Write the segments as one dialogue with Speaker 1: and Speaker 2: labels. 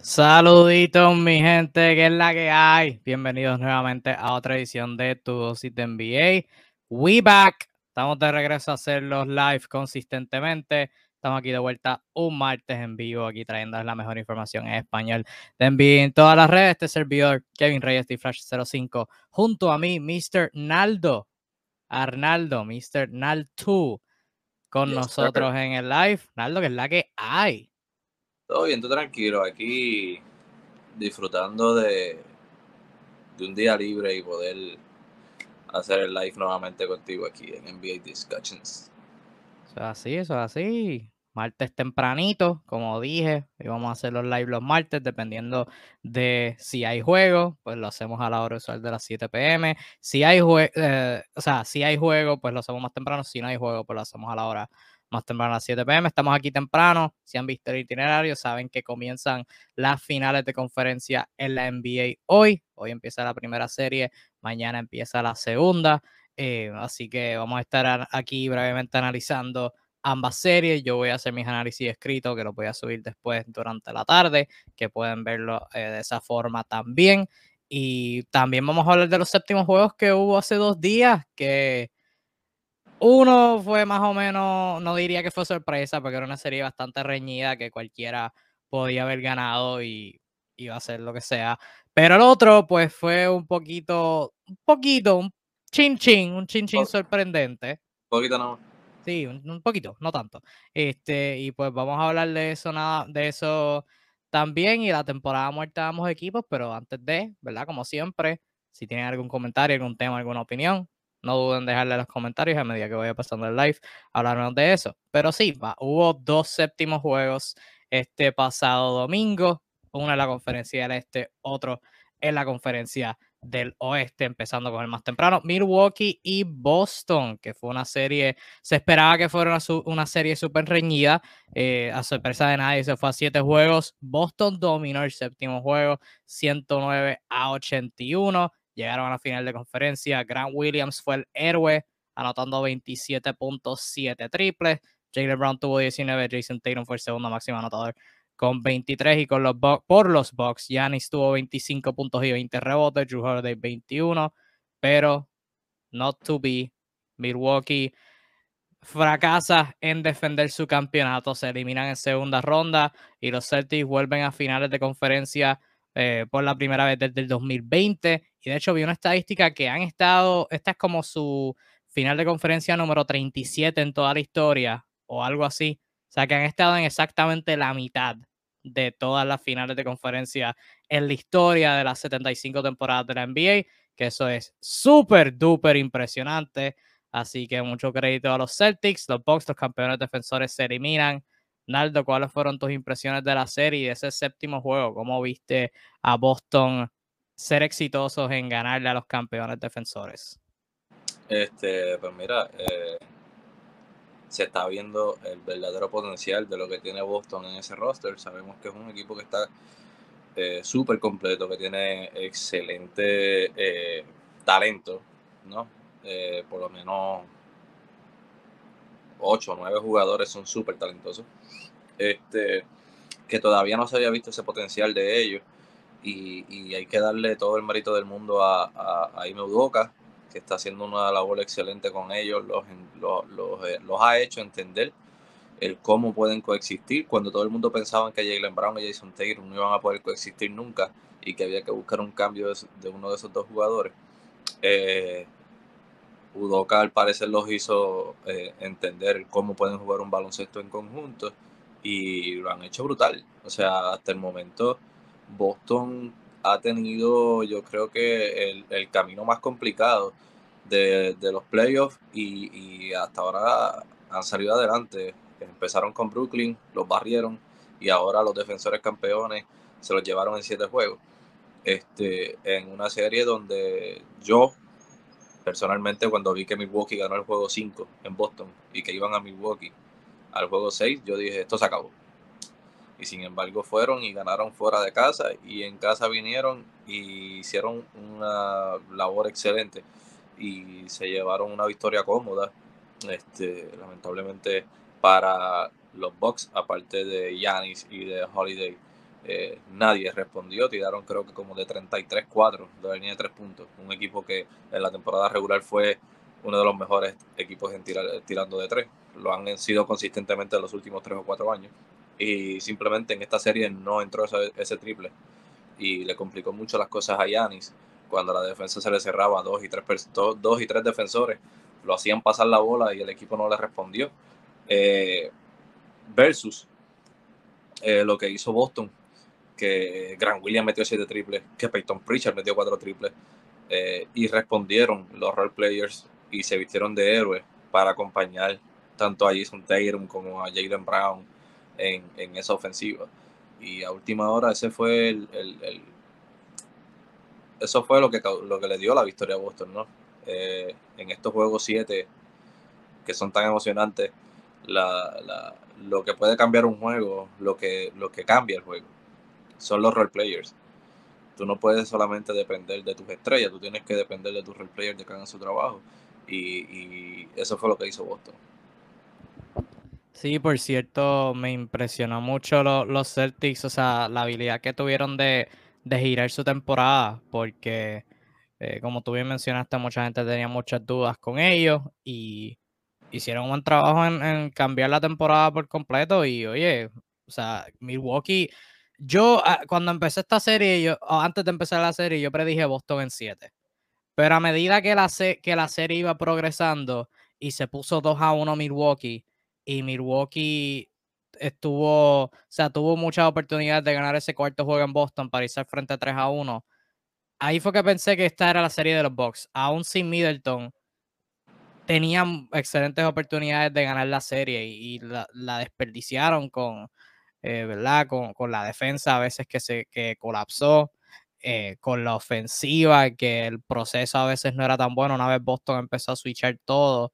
Speaker 1: Saluditos, mi gente, que es la que hay. Bienvenidos nuevamente a otra edición de Tu Dosis de NBA. We back. Estamos de regreso a hacer los live consistentemente. Estamos aquí de vuelta un martes en vivo, aquí trayendo la mejor información en español de NBA en todas las redes. Este servidor, Kevin Reyes de Flash 05, junto a mí, Mr. Naldo, Arnaldo, Mr. Nal2, con nosotros en el live. Naldo, que es la que hay.
Speaker 2: Todo bien, todo tranquilo, aquí disfrutando de, de un día libre y poder hacer el live nuevamente contigo aquí en NBA Discussions.
Speaker 1: Eso es así, eso es así. Martes tempranito, como dije, íbamos a hacer los live los martes, dependiendo de si hay juego, pues lo hacemos a la hora usual de las 7 pm. Si hay eh, o sea, si hay juego, pues lo hacemos más temprano. Si no hay juego, pues lo hacemos a la hora más temprano a las 7 pm. Estamos aquí temprano. Si han visto el itinerario, saben que comienzan las finales de conferencia en la NBA hoy. Hoy empieza la primera serie, mañana empieza la segunda. Eh, así que vamos a estar aquí brevemente analizando ambas series. Yo voy a hacer mis análisis escritos, que los voy a subir después durante la tarde, que pueden verlo eh, de esa forma también. Y también vamos a hablar de los séptimos juegos que hubo hace dos días, que uno fue más o menos, no diría que fue sorpresa, porque era una serie bastante reñida que cualquiera podía haber ganado y iba a hacer lo que sea. Pero el otro, pues fue un poquito, un poquito, un chin chin, un chin chin sorprendente.
Speaker 2: Un poquito no.
Speaker 1: Sí, un, un, poquito, no tanto. Este, y pues vamos a hablar de eso, nada, de eso también. Y la temporada muerta damos equipos, pero antes de, ¿verdad? Como siempre, si tienen algún comentario, algún tema, alguna opinión, no duden en dejarle los comentarios a medida que vaya pasando el live, hablarnos de eso. Pero sí, va, hubo dos séptimos juegos este pasado domingo, uno en la conferencia del este, otro en la conferencia del oeste, empezando con el más temprano, Milwaukee y Boston, que fue una serie, se esperaba que fuera una, una serie súper reñida, eh, a sorpresa de nadie, se fue a siete juegos, Boston dominó el séptimo juego, 109 a 81, llegaron a la final de conferencia. Grant Williams fue el héroe, anotando 27.7 triples. Jalen Brown tuvo 19, Jason Tatum fue el segundo máximo anotador con 23 y con los por los Bucks, Giannis tuvo 25 puntos y 20 rebotes, Drew Holiday 21, pero not to be. Milwaukee fracasa en defender su campeonato, se eliminan en segunda ronda y los Celtics vuelven a finales de conferencia eh, por la primera vez desde el 2020. Y de hecho vi una estadística que han estado, esta es como su final de conferencia número 37 en toda la historia o algo así. O sea que han estado en exactamente la mitad de todas las finales de conferencia en la historia de las 75 temporadas de la NBA, que eso es súper, duper impresionante. Así que mucho crédito a los Celtics, los Bucks, los campeones defensores se eliminan. Naldo, ¿cuáles fueron tus impresiones de la serie y de ese séptimo juego? ¿Cómo viste a Boston ser exitosos en ganarle a los campeones defensores?
Speaker 2: Este, pues mira, eh, se está viendo el verdadero potencial de lo que tiene Boston en ese roster. Sabemos que es un equipo que está eh, súper completo, que tiene excelente eh, talento, ¿no? Eh, por lo menos 8 o 9 jugadores son súper talentosos. Este, que todavía no se había visto ese potencial de ellos. Y, y hay que darle todo el mérito del mundo a, a, a Ime que está haciendo una labor excelente con ellos, los, los, eh, los, ha hecho entender el cómo pueden coexistir, cuando todo el mundo pensaba que Jalen Brown y Jason Taylor no iban a poder coexistir nunca y que había que buscar un cambio de, de uno de esos dos jugadores. Eh, Udoka al parecer los hizo eh, entender cómo pueden jugar un baloncesto en conjunto y lo han hecho brutal. O sea, hasta el momento Boston ha tenido yo creo que el, el camino más complicado de, de los playoffs y, y, hasta ahora han salido adelante. Empezaron con Brooklyn, los barrieron y ahora los defensores campeones se los llevaron en siete juegos. Este, en una serie donde yo personalmente cuando vi que Milwaukee ganó el juego 5 en Boston y que iban a Milwaukee al juego 6, yo dije, esto se acabó. Y sin embargo fueron y ganaron fuera de casa y en casa vinieron y hicieron una labor excelente y se llevaron una victoria cómoda. Este, lamentablemente para los Bucks, aparte de Yanis y de Holiday, eh, nadie respondió, tiraron creo que como de 33-4 de línea de tres puntos. Un equipo que en la temporada regular fue uno de los mejores equipos en tirar, tirando de tres. Lo han sido consistentemente en los últimos tres o cuatro años. Y simplemente en esta serie no entró ese, triple. Y le complicó mucho las cosas a Yanis. Cuando la defensa se le cerraba dos y tres, dos, y tres defensores, lo hacían pasar la bola y el equipo no le respondió. Eh, versus eh, lo que hizo Boston, que Grant Williams metió siete triples, que Peyton Pritchard metió cuatro triples, eh, y respondieron los role players y se vistieron de héroes para acompañar tanto a Jason Tatum como a Jalen Brown en, en, esa ofensiva. Y a última hora ese fue el, el, eso fue lo que, lo que le dio la victoria a Boston, ¿no? Eh, en estos juegos 7 que son tan emocionantes, la, la, lo que puede cambiar un juego, lo que, lo que cambia el juego son los role players. Tú no puedes solamente depender de tus estrellas, tú tienes que depender de tus role players de que hagan su trabajo. Y, eso fue lo que hizo Boston.
Speaker 1: Sí, por cierto, me impresionó mucho los Celtics, o sea, la habilidad que tuvieron de, girar su temporada, porque eh, como tú bien mencionaste, mucha gente tenía muchas dudas con ellos y hicieron un buen trabajo en, en cambiar la temporada por completo y oye, o sea, Milwaukee yo, ah, cuando empecé esta serie, yo, antes de empezar la serie, yo predije Boston en 7. Pero a medida que la, que la serie iba progresando y se puso 2 a 1 Milwaukee, y Milwaukee estuvo, o sea, tuvo muchas oportunidades de ganar ese cuarto juego en Boston para irse frente 3 a 1. Ahí fue que pensé que esta era la serie de los Bucks. Aún sin Middleton, tenían excelentes oportunidades de ganar la serie y, la desperdiciaron con, eh, ¿verdad? Con, con, la defensa a veces que se que colapsó, eh, con la ofensiva, que el proceso a veces no era tan bueno. Una vez Boston empezó a switchar todo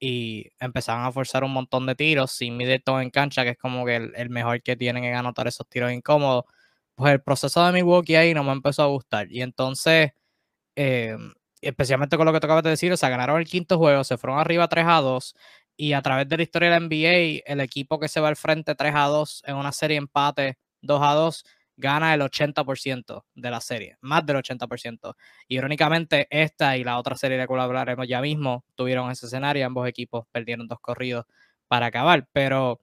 Speaker 1: y empezaron a forzar un montón de tiros sin Middleton en cancha, que es como que el, mejor que tienen en anotar esos tiros incómodos. Pues el proceso de Milwaukee ahí no me empezó a gustar. Y entonces, em, especialmente con lo que te de decir, o sea, ganaron el quinto juego, se fueron arriba 3 a 2 y a través de la historia de la NBA, el equipo que se va al frente 3 a 2 en una serie empate 2 a 2 gana el 80% de la serie, más del 80%. Y irónicamente, esta y la otra serie de la cual hablaremos ya mismo tuvieron ese escenario, ambos equipos perdieron dos corridos para acabar, pero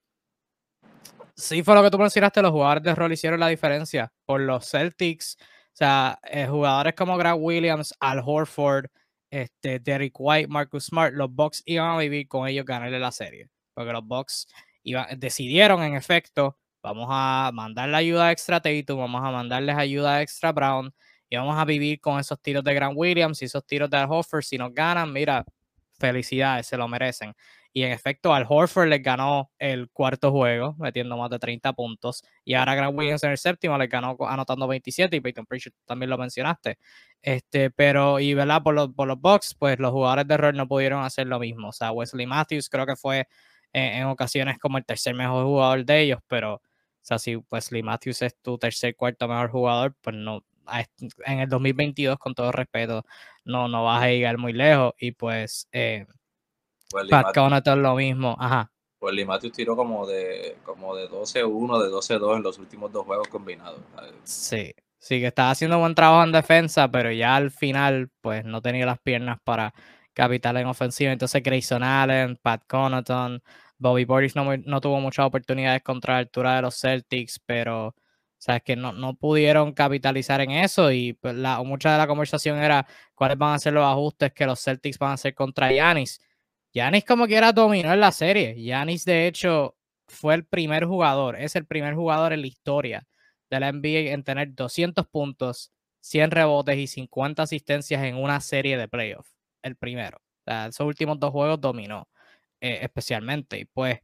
Speaker 1: sí fue lo que tú mencionaste, los jugadores de rol hicieron la diferencia por los Celtics, o sea, eh, jugadores como Grant Williams, Al Horford, este, Derrick White, Marcus Smart, los Bucks iban a vivir con ellos ganarle la serie. Porque los Bucks decidieron, en efecto, vamos a mandarle ayuda extra a Tatum, vamos a mandarles ayuda extra Brown y vamos a vivir con esos tiros de Grant Williams y esos tiros de Horford. Si nos ganan, mira, felicidades, se lo merecen. Y en efecto, Al Horford les ganó el cuarto juego, metiendo más de 30 puntos. Y ahora Grant Williams en el séptimo les ganó anotando 27 y Peyton Pritchard también lo mencionaste. Este, pero, y verdad, por los, por los Bucks, pues los jugadores de rol no pudieron hacer lo mismo. O sea, Wesley Matthews creo que fue en, ocasiones como el tercer mejor jugador de ellos, pero, o sea, si Wesley Matthews es tu tercer, cuarto mejor jugador, pues no, en el 2022, con todo respeto, no, no vas a llegar muy lejos. Y pues, eh, Pat Connaughton lo mismo, ajá.
Speaker 2: Pues Lee Matthews tiró como de, como de 12-1, de 12-2 en los últimos dos juegos combinados.
Speaker 1: Sí, sí, que estaba haciendo buen trabajo en defensa, pero ya al final, pues no tenía las piernas para capital en ofensiva. Entonces, Grayson Allen, Pat Connaughton, Bobby Boris no, no, tuvo muchas oportunidades contra la altura de los Celtics, pero o sea, que no, no pudieron capitalizar en eso y pues, la, mucha de la conversación era cuáles van a ser los ajustes que los Celtics van a hacer contra Yanis. Yanis como quiera dominó en la serie. Yanis de hecho fue el primer jugador, es el primer jugador en la historia de la NBA en tener 200 puntos, 100 rebotes y 50 asistencias en una serie de playoffs. El primero. O sea, esos últimos dos juegos dominó eh, especialmente. Y pues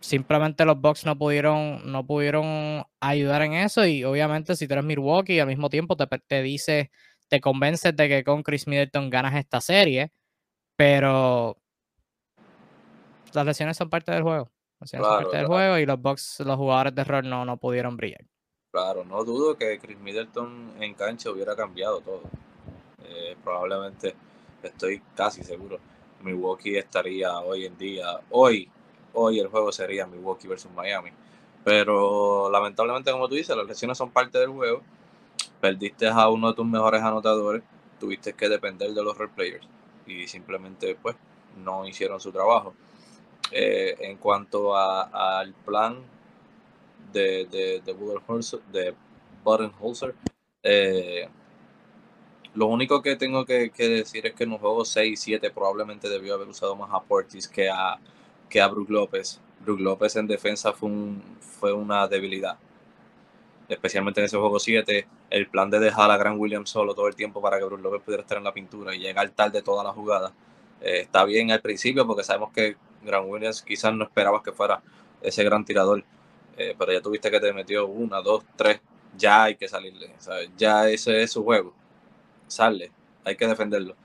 Speaker 1: simplemente los Bucks no pudieron, no pudieron ayudar en eso. Y obviamente si tú eres Milwaukee al mismo tiempo te, te dice, te convences de que con Chris Middleton ganas esta serie. Pero las lesiones son parte del juego. Las lesiones son parte del juego y los Bucks, los jugadores de rol no, no pudieron brillar.
Speaker 2: Claro, no dudo que Chris Middleton en cancha hubiera cambiado todo. Eh, probablemente, estoy casi seguro, Milwaukee estaría hoy en día, hoy, hoy el juego sería Milwaukee versus Miami. Pero lamentablemente, como tú dices, las lesiones son parte del juego. Perdiste a uno de tus mejores anotadores, tuviste que depender de los role players y simplemente pues no hicieron su trabajo. Eh, en cuanto al plan de, de, de Budenholzer, eh, lo único que tengo que, decir es que en un juego 6 y 7 probablemente debió haber usado más a Portis que a, que a Brook López. Brook López en defensa fue, un, fue una debilidad. Especialmente en ese juego 7, el plan de dejar a Gran Williams solo todo el tiempo para que Brook López pudiera estar en la pintura y llegar tarde toda la jugada. Eh, está bien al principio porque sabemos que Gran Williams quizás no esperabas que fuera ese gran tirador, eh, pero ya tuviste que te metió una, dos, tres, ya hay que salirle, ya ese es su juego, sale, hay que defenderlo.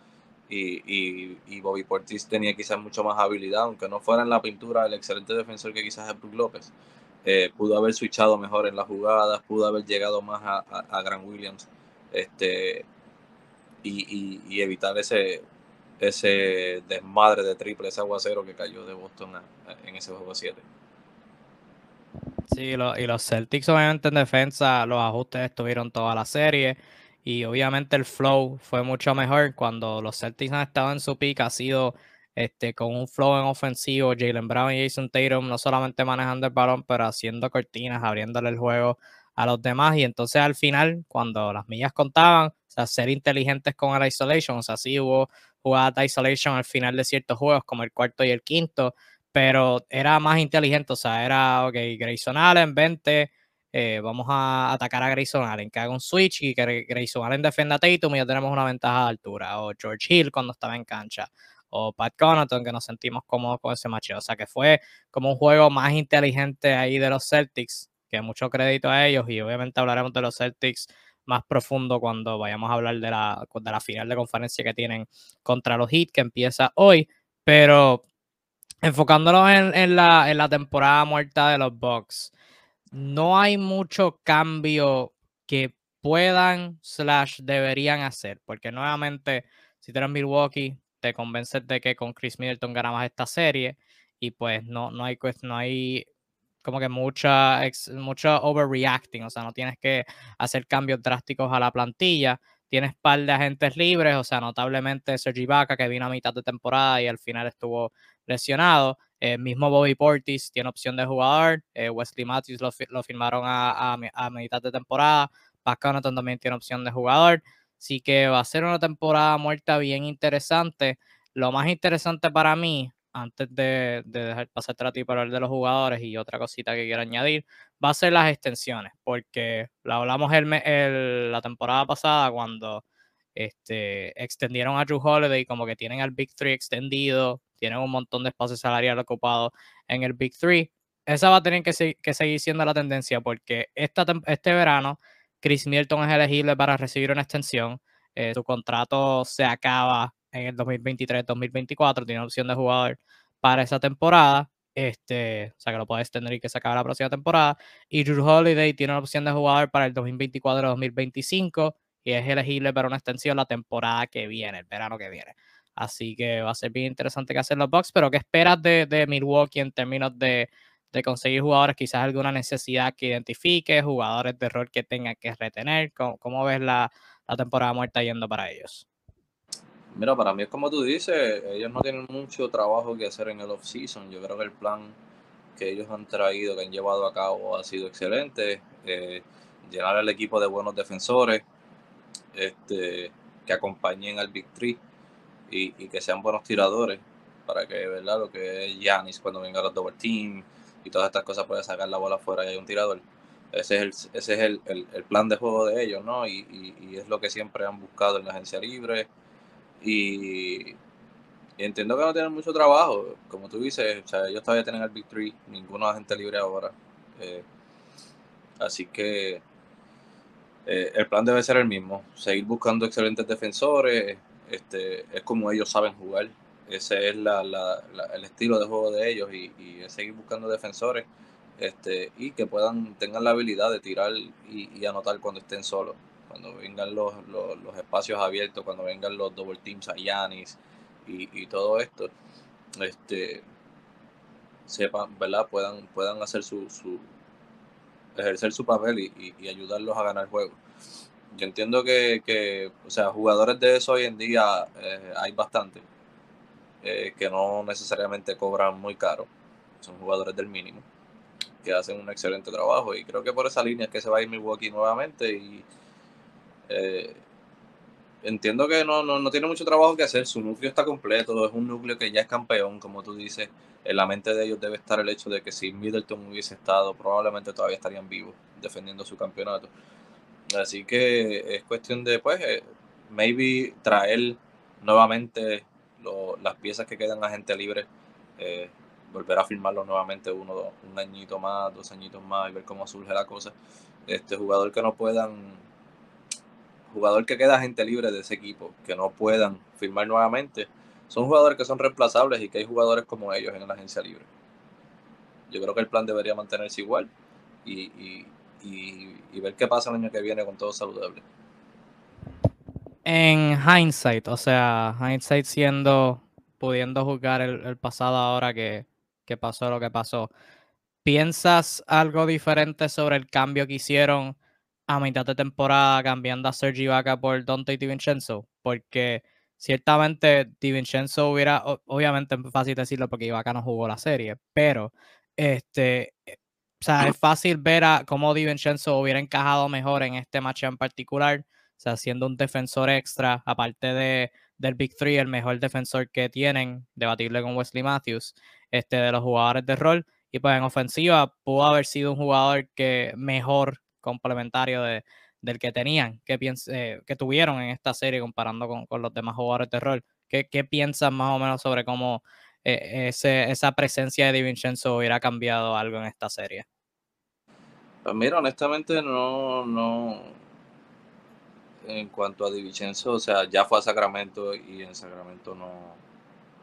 Speaker 2: Y, y, Bobby Portis tenía quizás mucho más habilidad, aunque no fuera en la pintura el excelente defensor que quizás es Brook López. Eh, pudo haber switchado mejor en las jugadas, pudo haber llegado más a, a, Grant Williams este, y, y, evitar ese, ese desmadre de triple, ese aguacero que cayó de Boston en ese juego 7.
Speaker 1: Sí, y los Celtics obviamente en defensa, los ajustes estuvieron toda la serie y obviamente el flow fue mucho mejor cuando los Celtics han estado en su pick, ha sido este, con un flow en ofensivo, Jalen Brown y Jason Tatum no solamente manejando el balón, pero haciendo cortinas, abriéndole el juego a los demás. Y entonces al final, cuando las millas contaban, o sea, ser inteligentes con el isolation, o sea, sí hubo jugadas de isolation al final de ciertos juegos, como el cuarto y el quinto, pero era más inteligente, o sea, era, ok, Grayson Allen, 20, eh, vamos a atacar a Grayson Allen, que haga un switch y que Grayson Allen defienda a Tatum y ya tenemos una ventaja de altura, o George Hill cuando estaba en cancha. O Pat Connaughton, que nos sentimos cómodos con ese match. O sea que fue como un juego más inteligente ahí de los Celtics, que mucho crédito a ellos, y obviamente hablaremos de los Celtics más profundo cuando vayamos a hablar de la, de la final de conferencia que tienen contra los Heat, que empieza hoy, pero enfocándonos en, la, en la temporada muerta de los Bucks, no hay mucho cambio que puedan slash deberían hacer, porque nuevamente, si tenemos Milwaukee, te convences de que con Chris Middleton ganamos esta serie y pues no, no, hay, no hay como que mucha, mucha overreacting, o sea, no tienes que hacer cambios drásticos a la plantilla, tienes par de agentes libres, o sea, notablemente Sergi Ibaka que vino a mitad de temporada y al final estuvo lesionado, el mismo Bobby Portis tiene opción de jugador, eh, Wesley Matthews lo, lo firmaron a, a, mitad de temporada, Pat también tiene opción de jugador, Así que va a ser una temporada muerta bien interesante. Lo más interesante para mí, antes de, dejar pasar a ti para hablar de los jugadores y otra cosita que quiero añadir, va a ser las extensiones, porque lo hablamos el, la temporada pasada cuando este, extendieron a Drew Holiday, como que tienen al Big Three extendido, tienen un montón de espacio salarial ocupado en el Big Three. Esa va a tener que, que seguir siendo la tendencia, porque esta, este verano Chris Milton es elegible para recibir una extensión. Eh, su contrato se acaba en el 2023-2024. Tiene opción de jugador para esa temporada. Este, o sea que lo puedes tener y que se acabe la próxima temporada. Y Drew Holiday tiene una opción de jugador para el 2024-2025 y es elegible para una extensión la temporada que viene, el verano que viene. Así que va a ser bien interesante que hacer los Bucks. Pero ¿qué esperas de, de Milwaukee en términos de de conseguir jugadores, quizás alguna necesidad que identifique, jugadores de rol que tengan que retener. ¿Cómo, ves la, temporada muerta yendo para ellos?
Speaker 2: Mira, para mí es como tú dices, ellos no tienen mucho trabajo que hacer en el off-season. Yo creo que el plan que ellos han traído, que han llevado a cabo, ha sido excelente. Eh, llenar el equipo de buenos defensores, este, que acompañen al Big Three y, que sean buenos tiradores para que, ¿verdad? Lo que es Yanis cuando venga los double team, y todas estas cosas puede sacar la bola afuera y hay un tirador. Ese es el, ese es el, el, plan de juego de ellos, ¿no? Y, y, es lo que siempre han buscado en la agencia libre. Y, entiendo que no tienen mucho trabajo. Como tú dices, o sea, ellos todavía tienen el Big Three, ninguno agente libre ahora. Eh, así que eh, el plan debe ser el mismo, seguir buscando excelentes defensores, este, es como ellos saben jugar, ese es la, la, el estilo de juego de ellos y, y seguir buscando defensores este, y que puedan tengan la habilidad de tirar y, anotar cuando estén solos. Cuando vengan los, los, espacios abiertos, cuando vengan los double teams a Yanis y, y todo esto, este, sepan, ¿verdad? Puedan, puedan hacer su, su, ejercer su papel y, ayudarlos a ganar juegos. Yo entiendo que, o sea, jugadores de eso hoy en día eh, hay bastante, eh, que no necesariamente cobran muy caro, son jugadores del mínimo, que hacen un excelente trabajo y creo que por esa línea es que se va a ir Milwaukee nuevamente y eh, entiendo que no, no, tiene mucho trabajo que hacer, su núcleo está completo, es un núcleo que ya es campeón, como tú dices, en la mente de ellos debe estar el hecho de que si Middleton hubiese estado, probablemente todavía estarían vivos defendiendo su campeonato. Así que es cuestión de, pues, eh, maybe traer nuevamente las piezas que quedan a gente libre, eh, volver a firmarlo nuevamente uno, un añito más, dos añitos más y ver cómo surge la cosa. Este jugador que no puedan jugador que queda gente libre de ese equipo, que no puedan firmar nuevamente, son jugadores que son reemplazables y que hay jugadores como ellos en la agencia libre. Yo creo que el plan debería mantenerse igual y, ver qué pasa el año que viene con todo saludable.
Speaker 1: En hindsight, o sea, hindsight siendo, pudiendo juzgar el, pasado ahora que, que pasó lo que pasó, ¿piensas algo diferente sobre el cambio que hicieron? A mitad de temporada cambiando a Sergi Ibaka por Dante DiVincenzo, porque ciertamente DiVincenzo hubiera, obviamente es fácil decirlo porque Ibaka no jugó la serie, pero este, eh, o sea, es fácil ver a cómo DiVincenzo hubiera encajado mejor en este match en particular, o sea, siendo un defensor extra, aparte de, del Big Three, el mejor defensor que tienen, debatible con Wesley Matthews, este, de los jugadores de rol, y pues en ofensiva pudo haber sido un jugador que mejor complementario de, del que tenían, que, eh, que tuvieron en esta serie comparando con, los demás jugadores de rol. ¿Qué, qué piensan más o menos sobre cómo eh, ese, esa presencia de DiVincenzo hubiera cambiado algo en esta serie?
Speaker 2: Pues mira, honestamente no, no, en cuanto a DiVincenzo, o sea, ya fue a Sacramento y en Sacramento no,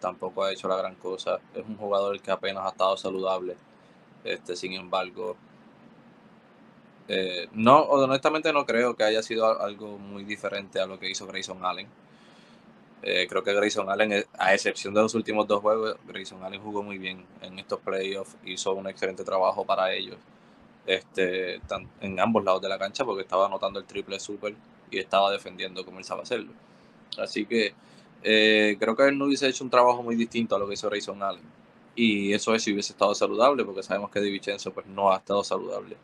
Speaker 2: tampoco ha hecho la gran cosa. Es un jugador que apenas ha estado saludable. Este, sin embargo, eh, no, honestamente no creo que haya sido algo muy diferente a lo que hizo Grayson Allen. Eh, creo que Grayson Allen, a excepción de los últimos dos juegos, Grayson Allen jugó muy bien en estos playoffs, hizo un excelente trabajo para ellos este, en ambos lados de la cancha porque estaba anotando el triple super y estaba defendiendo como él sabe. Así que eh, creo que él no hubiese hecho un trabajo muy distinto a lo que hizo Grayson Allen. Y eso es si hubiese estado saludable, porque sabemos que DiVincenzo pues, no ha estado saludable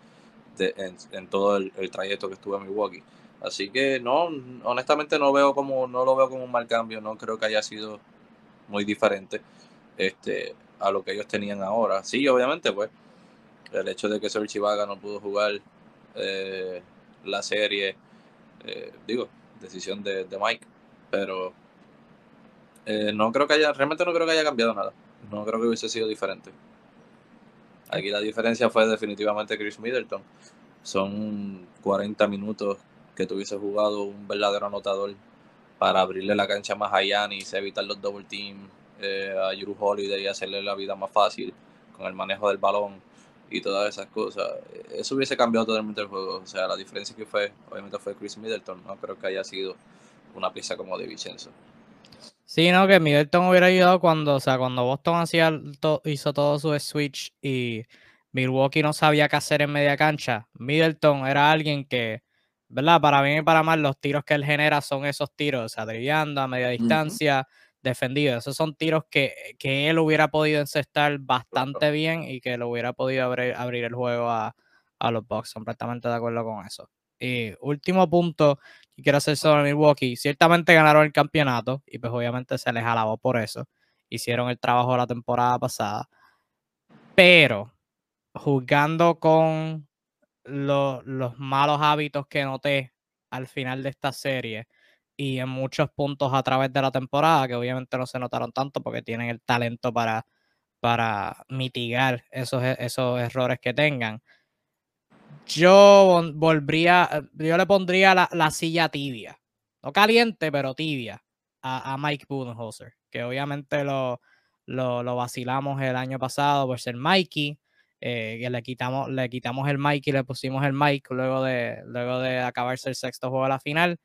Speaker 2: en, todo el, trayecto que estuve en Milwaukee. Así que no, honestamente no veo como, no lo veo como un mal cambio, no creo que haya sido muy diferente este, a lo que ellos tenían ahora. Sí, obviamente, pues, el hecho de que Serge Chivaga no pudo jugar eh, la serie, eh, digo, decisión de, Mike, pero eh, no creo que haya, realmente no creo que haya cambiado nada. No creo que hubiese sido diferente. Aquí la diferencia fue definitivamente Chris Middleton. Son 40 minutos que tuviese jugado un verdadero anotador para abrirle la cancha más a Yanis, evitar los double team eh, a Drew Holiday y hacerle la vida más fácil con el manejo del balón y todas esas cosas. Eso hubiese cambiado totalmente el juego. O sea, la diferencia que fue, obviamente fue Chris Middleton. No creo que haya sido una pieza como de Vicenzo.
Speaker 1: Sí, no, que Middleton hubiera ayudado cuando, o sea, cuando Boston hacía hizo todo su switch y Milwaukee no sabía qué hacer en media cancha. Middleton era alguien que, ¿verdad? Para bien y para mal, los tiros que él genera son esos tiros, o sea, a media distancia, defendido. Esos son tiros que, que, él hubiera podido encestar bastante bien y que lo hubiera podido abrir, abrir el juego a, a los Bucks. Completamente de acuerdo con eso. Y último punto que quiero hacer sobre Milwaukee. Ciertamente ganaron el campeonato y pues obviamente se les alabó por eso. Hicieron el trabajo la temporada pasada. Pero juzgando con los malos hábitos que noté al final de esta serie y en muchos puntos a través de la temporada, que obviamente no se notaron tanto porque tienen el talento para, para mitigar esos, esos errores que tengan yo volvería, yo le pondría la, silla tibia, no caliente, pero tibia, a, Mike Budenholzer, que obviamente lo, lo, vacilamos el año pasado por ser Mikey, eh, que le quitamos, le quitamos el Mikey, le pusimos el Mike luego de, luego de acabarse el sexto juego de la final.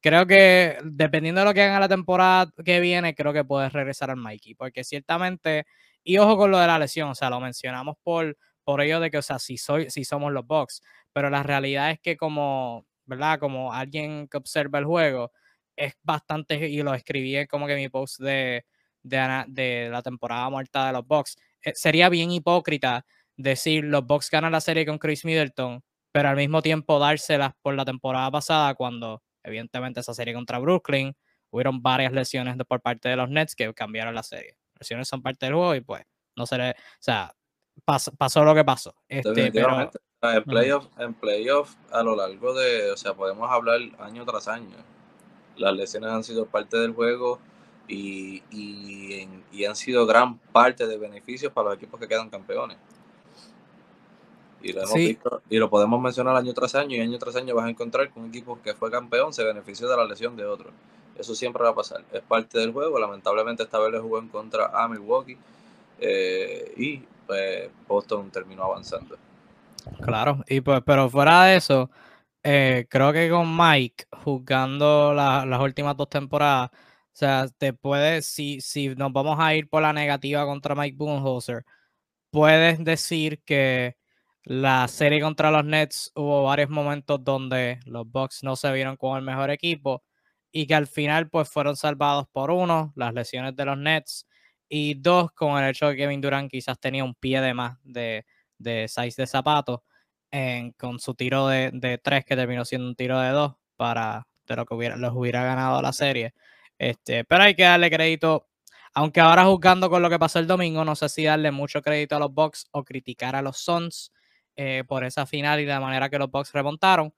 Speaker 1: Creo que dependiendo de lo que haga la temporada que viene, creo que puede regresar al Mikey, porque ciertamente, y ojo con lo de la lesión, o sea, lo mencionamos por, por ello de que, o sea, si, soy, si somos los Bucks, pero la realidad es que como, ¿verdad? Como alguien que observa el juego, es bastante, y lo escribí como que mi post de, de, de la temporada muerta de los Bucks, eh, sería bien hipócrita decir los Bucks ganan la serie con Chris Middleton, pero al mismo tiempo dárselas por la temporada pasada cuando evidentemente esa serie contra Brooklyn hubieron varias lesiones por parte de los Nets que cambiaron la serie. Lesiones son parte del juego y pues no se o sea, pasó, lo que pasó. Este, pero,
Speaker 2: en playoff, en playoff a lo largo de, o sea, podemos hablar año tras año. Las lesiones han sido parte del juego y, y han sido gran parte de beneficios para los equipos que quedan campeones. Y lo, hemos visto, y lo podemos mencionar año tras año y año tras año vas a encontrar que un equipo que fue campeón se benefició de la lesión de otro. Eso siempre va a pasar. Es parte del juego. Lamentablemente esta vez le jugó en contra a Milwaukee eh, y pues, Boston terminó avanzando.
Speaker 1: Claro, y pues, pero fuera de eso, eh, creo que con Mike jugando las últimas dos temporadas, o sea, te puede, si, si nos vamos a ir por la negativa contra Mike Boonholzer, puedes decir que la serie contra los Nets hubo varios momentos donde los Bucks no se vieron como el mejor equipo y que al final pues fueron salvados por uno, las lesiones de los Nets y dos, con el hecho de que Kevin Durant quizás tenía un pie de más de, de size de zapato con su tiro de, de, tres que terminó siendo un tiro de dos para de lo que hubiera, los hubiera ganado la serie. Este, pero hay que darle crédito aunque ahora juzgando con lo que pasó el domingo, no sé si darle mucho crédito a los Bucks o criticar a los Suns eh, por esa final y la manera que los Bucks remontaron.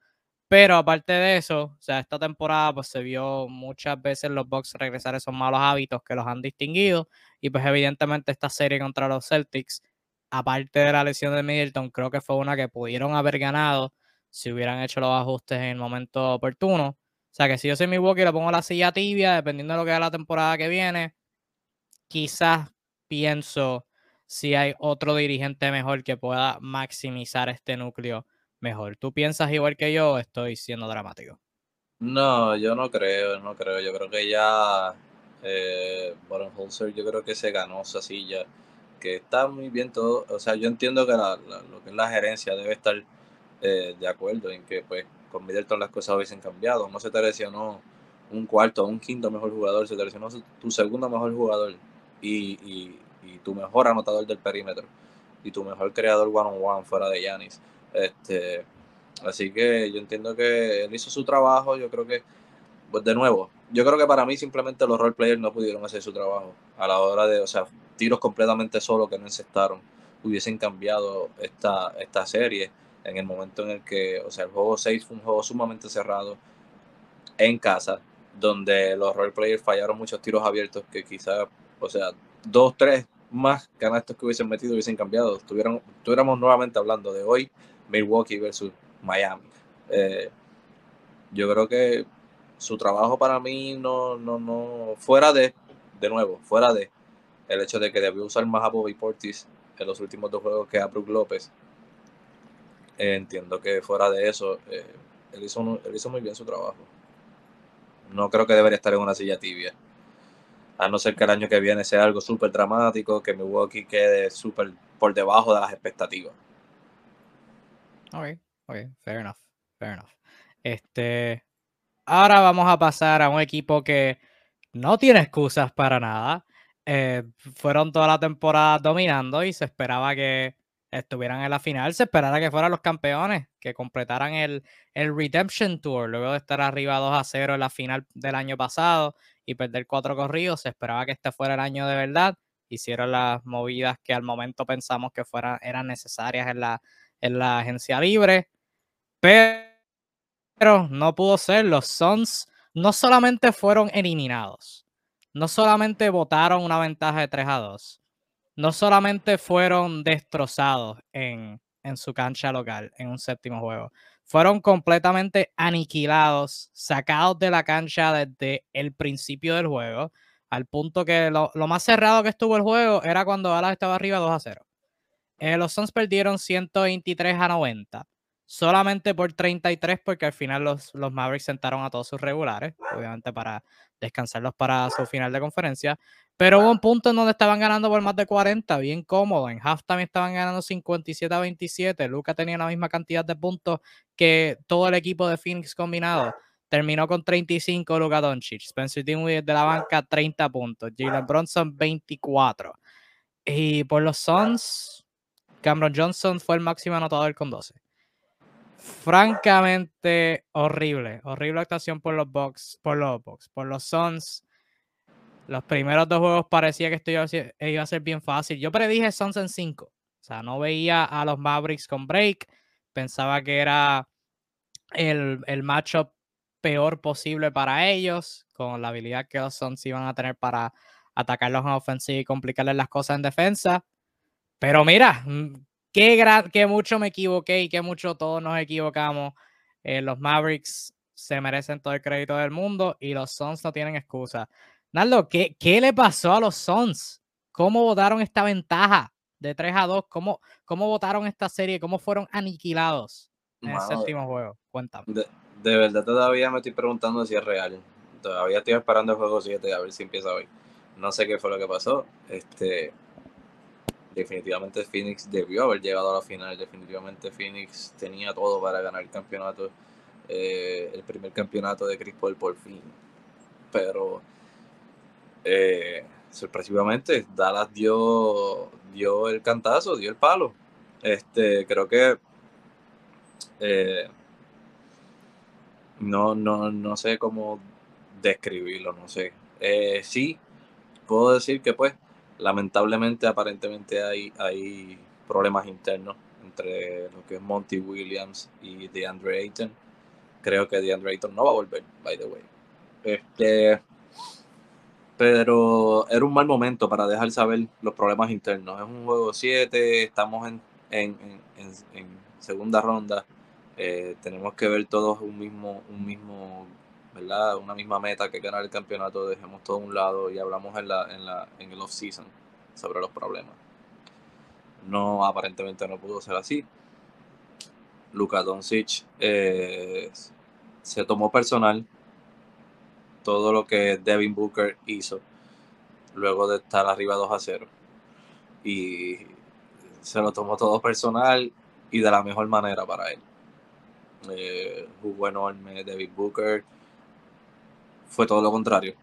Speaker 1: Pero aparte de eso, o sea, esta temporada pues se vio muchas veces los Bucks regresar esos malos hábitos que los han distinguido y pues evidentemente esta serie contra los Celtics, aparte de la lesión de Middleton, creo que fue una que pudieron haber ganado si hubieran hecho los ajustes en el momento oportuno. O sea que si yo soy mi y le pongo la silla tibia, dependiendo de lo que haga la temporada que viene, quizás pienso si hay otro dirigente mejor que pueda maximizar este núcleo mejor. ¿Tú piensas igual que yo estoy siendo dramático?
Speaker 2: No, yo no creo, no creo. Yo creo que ya eh, yo creo que se ganó esa silla, que está muy bien todo. O sea, yo entiendo que lo que es la gerencia debe estar eh, de acuerdo en que pues con Middleton las cosas hubiesen cambiado. No se te lesionó un cuarto, un quinto mejor jugador, se te lesionó tu segundo mejor jugador. y, y tu mejor anotador del perímetro y tu mejor creador one on one fuera de Yanis. Este, así que yo entiendo que él hizo su trabajo, yo creo que pues de nuevo, yo creo que para mí simplemente los role players no pudieron hacer su trabajo a la hora de, o sea, tiros completamente solos que no encestaron, hubiesen cambiado esta, esta serie en el momento en el que, o sea, el juego 6 fue un juego sumamente cerrado en casa, donde los role players fallaron muchos tiros abiertos que quizás, o sea, dos, tres más canastos que hubiesen metido hubiesen cambiado. estuviéramos nuevamente hablando de hoy, Milwaukee versus Miami. Eh, yo creo que su trabajo para mí no, no, no, fuera de, de nuevo, fuera de el hecho de que debió usar más a Bobby Portis en los últimos dos juegos que a Brook López. Eh, entiendo que fuera de eso, eh, él, hizo, él hizo muy bien su trabajo. No creo que debería estar en una silla tibia a no ser que el año que viene sea algo súper dramático, que Milwaukee quede súper por debajo de las expectativas.
Speaker 1: Ok, ok, fair enough, fair enough. Este, ahora vamos a pasar a un equipo que no tiene excusas para nada. Eh, fueron toda la temporada dominando y se esperaba que estuvieran en la final, se esperara que fueran los campeones, que completaran el, el Redemption Tour, luego de estar arriba 2 a 0 en la final del año pasado y perder cuatro corridos. Se esperaba que este fuera el año de verdad. Hicieron las movidas que al momento pensamos que fueran, eran necesarias en la, en la agencia libre. Pero no pudo ser. Los Suns no solamente fueron eliminados, no solamente votaron una ventaja de 3 a 2, no solamente fueron destrozados en, en su cancha local en un séptimo juego, fueron completamente aniquilados, sacados de la cancha desde el principio del juego, al punto que lo, más cerrado que estuvo el juego era cuando Dallas estaba arriba 2 a 0. Eh, los Suns perdieron 123 a 90. solamente por 33 porque al final los, los Mavericks sentaron a todos sus regulares, obviamente para descansarlos para su final de conferencia, pero hubo un punto en donde estaban ganando por más de 40, bien cómodo, en halftime estaban ganando 57 a 27, Luca tenía la misma cantidad de puntos que todo el equipo de Phoenix combinado, terminó con 35 Luka Doncic, Spencer Dinwiddie de la banca 30 puntos, Jalen Bronson 24, y por los Suns, Cameron Johnson fue el máximo anotador con 12 francamente horrible. Horrible actuación por los Bucks, por los Bucks, por los Suns. Los primeros dos juegos parecía que esto iba a, ser, bien fácil. Yo predije Suns en 5. O sea, no veía a los Mavericks con break. Pensaba que era el, el matchup peor posible para ellos, con la habilidad que los Suns iban a tener para atacarlos en ofensiva y complicarles las cosas en defensa. Pero mira, mm, qué, mucho me equivoqué y qué mucho todos nos equivocamos. Eh, los Mavericks se merecen todo el crédito del mundo y los Suns no tienen excusa. Naldo, ¿qué, ¿qué le pasó a los Suns? ¿Cómo votaron esta ventaja de 3 a 2? ¿Cómo, cómo votaron esta serie? ¿Cómo fueron aniquilados en el séptimo juego? Cuéntame.
Speaker 2: De, de, verdad todavía me estoy preguntando si es real. Todavía estoy esperando el juego 7 a ver si empieza hoy. No sé qué fue lo que pasó. Este, definitivamente Phoenix debió haber llegado a la final. Definitivamente Phoenix tenía todo para ganar el campeonato, eh, el primer campeonato de Chris Paul por fin. Pero eh, sorpresivamente Dallas dio, dio el cantazo, dio el palo. Este, creo que eh, no, no, no sé cómo describirlo, no sé. sí, puedo decir que pues lamentablemente aparentemente hay, hay problemas internos entre lo que es Monty Williams y DeAndre Ayton. Creo que DeAndre Ayton no va a volver, by the way. Este, pero era un mal momento para dejar saber los problemas internos. Es un juego 7, estamos en, en, en, segunda ronda. Eh, tenemos que ver todos un mismo, un mismo ¿verdad? Una misma meta que ganar el campeonato, dejemos todo a un lado y hablamos en, la, en, la, en el off-season sobre los problemas. No, aparentemente no pudo ser así. Luka Doncic eh, se tomó personal todo lo que Devin Booker hizo luego de estar arriba 2 a 0. Y se lo tomó todo personal y de la mejor manera para él. Eh, jugó enorme Devin Booker fue todo lo contrario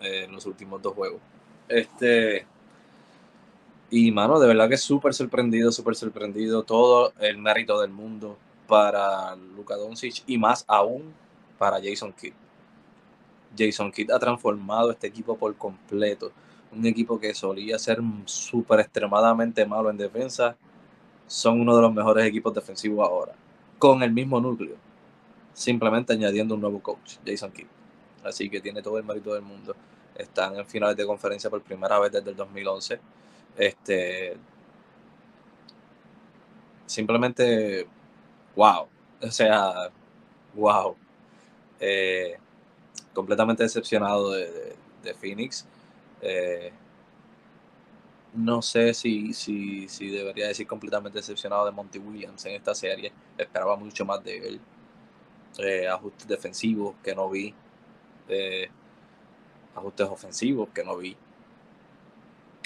Speaker 2: eh, en los últimos dos juegos. Este. Y mano, de verdad que súper sorprendido, súper sorprendido. Todo el mérito del mundo para Luka Doncic y más aún para Jason Kidd. Jason Kidd ha transformado este equipo por completo. Un equipo que solía ser súper extremadamente malo en defensa. Son uno de los mejores equipos defensivos ahora. Con el mismo núcleo. Simplemente añadiendo un nuevo coach, Jason Kidd así que tiene todo el mérito del mundo. Están en finales de conferencia por primera vez desde el 2011. Este, simplemente, wow. O sea, wow. Eh, completamente decepcionado de, Phoenix. Eh, no sé si, si, si, debería decir completamente decepcionado de Monty Williams en esta serie. Esperaba mucho más de él. Eh, ajustes defensivos que no vi ajustes ofensivos que no vi,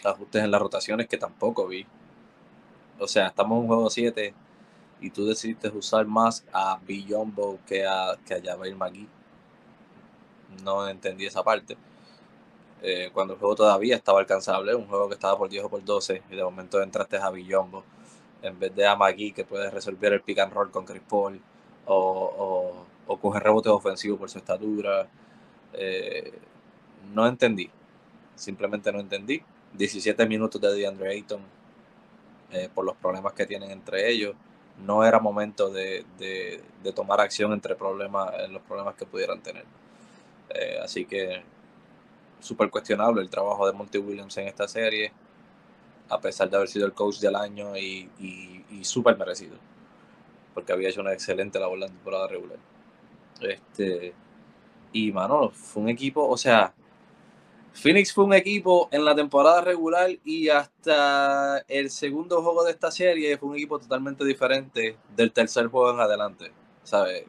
Speaker 2: ajustes en las rotaciones que tampoco vi. O sea, estamos en un juego 7 y tú decidiste usar más a Billombo que a, que a Javier Magui. No entendí esa parte. Eh, cuando el juego todavía estaba alcanzable, un juego que estaba por 10 o por 12, y de momento entraste a Billombo en vez de a Magui que puede resolver el pick and roll con Chris Paul o, o, o coger rebotes ofensivos por su estatura eh, no entendí. Simplemente no entendí. 17 minutos de DeAndre Ayton eh, por los problemas que tienen entre ellos. No era momento de, tomar acción entre problemas, los problemas que pudieran tener. Eh, así que súper cuestionable el trabajo de Monty Williams en esta serie, a pesar de haber sido el coach del año y, y, súper merecido, porque había hecho una excelente labor la temporada regular. Este, y, mano, fue un equipo, o sea, Phoenix fue un equipo en la temporada regular y hasta el segundo juego de esta serie fue un equipo totalmente diferente del tercer juego en adelante. ¿Sabes?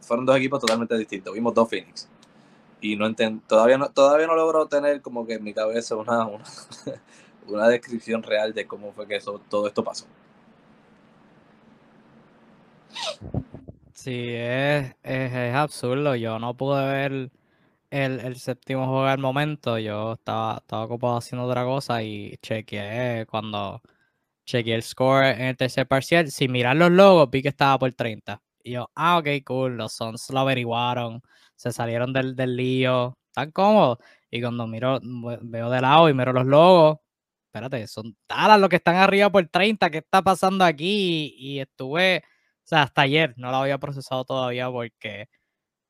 Speaker 2: Fueron dos equipos totalmente distintos. Vimos dos Phoenix. Y no todavía no, todavía no logro tener como que en mi cabeza una, una, una descripción real de cómo fue que eso, todo esto pasó.
Speaker 1: Sí, es, es, absurdo. Yo no pude ver el, séptimo juego al momento. Yo estaba, estaba ocupado haciendo otra cosa y chequeé cuando chequeé el score en el tercer parcial. Sin mirar los logos, vi que estaba por 30. Y yo, ah, ok, cool. Los Suns lo averiguaron. Se salieron del, del lío. Tan cómodos. Y cuando miro, veo de lado y miro los logos, espérate, son talas los que están arriba por 30, ¿qué está pasando aquí? Y, estuve, sea, hasta ayer no lo había procesado todavía porque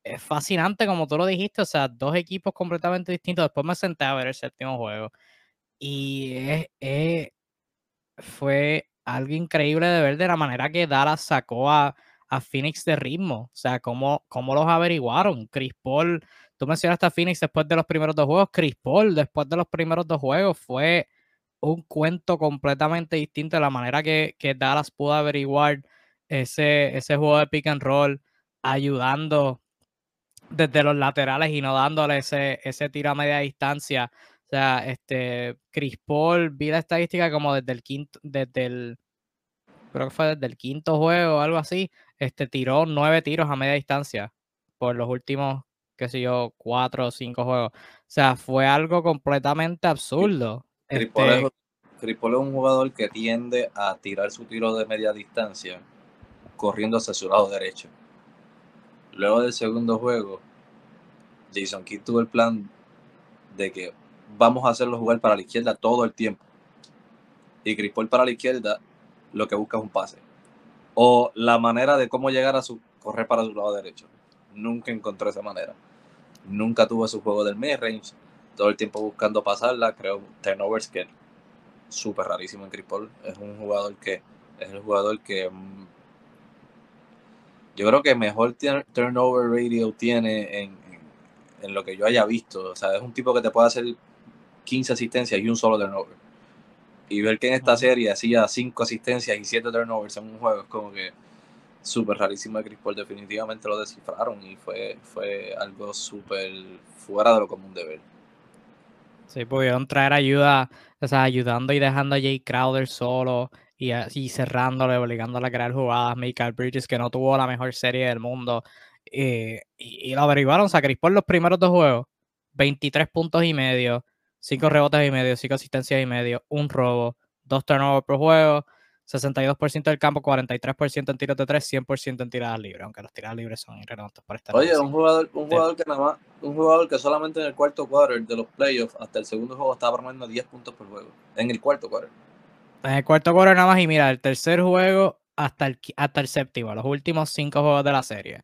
Speaker 1: es fascinante, como tú lo dijiste, o sea, dos equipos completamente distintos. Después me senté a ver el séptimo juego y fue algo increíble de ver de la manera que Dallas sacó a, a Phoenix de ritmo, o sea, cómo, cómo los averiguaron. Chris Paul, tú mencionaste a Phoenix después de los primeros dos juegos, Chris Paul después de los primeros dos juegos fue un cuento completamente distinto de la manera que, que Dallas pudo averiguar ese, ese juego de pick and roll, ayudando desde los laterales y no dándole ese, ese tiro a media distancia. O sea, este Chris Paul vi la estadística como desde el quinto, desde el creo que fue desde el quinto juego o algo así, este tiró nueve tiros a media distancia por los últimos, qué sé yo, cuatro o cinco juegos. O sea, fue algo completamente absurdo.
Speaker 2: Chris este Paul es un jugador que tiende a tirar su tiro de media distancia corriendo hacia su lado derecho. Luego del segundo juego, Jason Kidd tuvo el plan de que vamos a hacerlo jugar para la izquierda todo el tiempo. Y Chris para la izquierda lo que busca es un pase. O la manera de cómo llegar a su correr para su lado derecho. Nunca encontró esa manera. Nunca tuvo su juego del mid-range todo el tiempo buscando pasarla. Creo turnovers que súper rarísimo en Chris. Es un jugador que es el jugador que mm, yo creo que mejor turnover radio tiene en, en, lo que yo haya visto. O sea, es un tipo que te puede hacer 15 asistencias y un solo turnover. Y ver que en esta serie hacía 5 asistencias y 7 turnovers en un juego es como que súper rarísimo de Chris Paul. Definitivamente lo descifraron y fue, fue algo súper fuera de lo común de ver.
Speaker 1: Sí, pudieron traer ayuda, o sea, ayudando y dejando a Jay Crowder solo y, así cerrándole, obligándole a crear jugadas. Michael Bridges, que no tuvo la mejor serie del mundo. Eh, y, lo averiguaron, o sea, Chris Paul los primeros dos juegos, 23 puntos y medio, 5 rebotes y medio, 5 asistencias y medio, un robo, dos turnovers por juego, 62% del campo, 43% en tiros de 3, 100% en tiradas libres, aunque los tiradas libres son irrelevantes para esta
Speaker 2: Oye, un jugador, un jugador que nada más, un jugador que solamente en el cuarto quarter de los playoffs hasta el segundo juego estaba promediando 10 puntos por juego. En el cuarto quarter.
Speaker 1: En el cuarto quarter nada más, y mira, el tercer juego hasta el, hasta el séptimo, los últimos 5 juegos de la serie.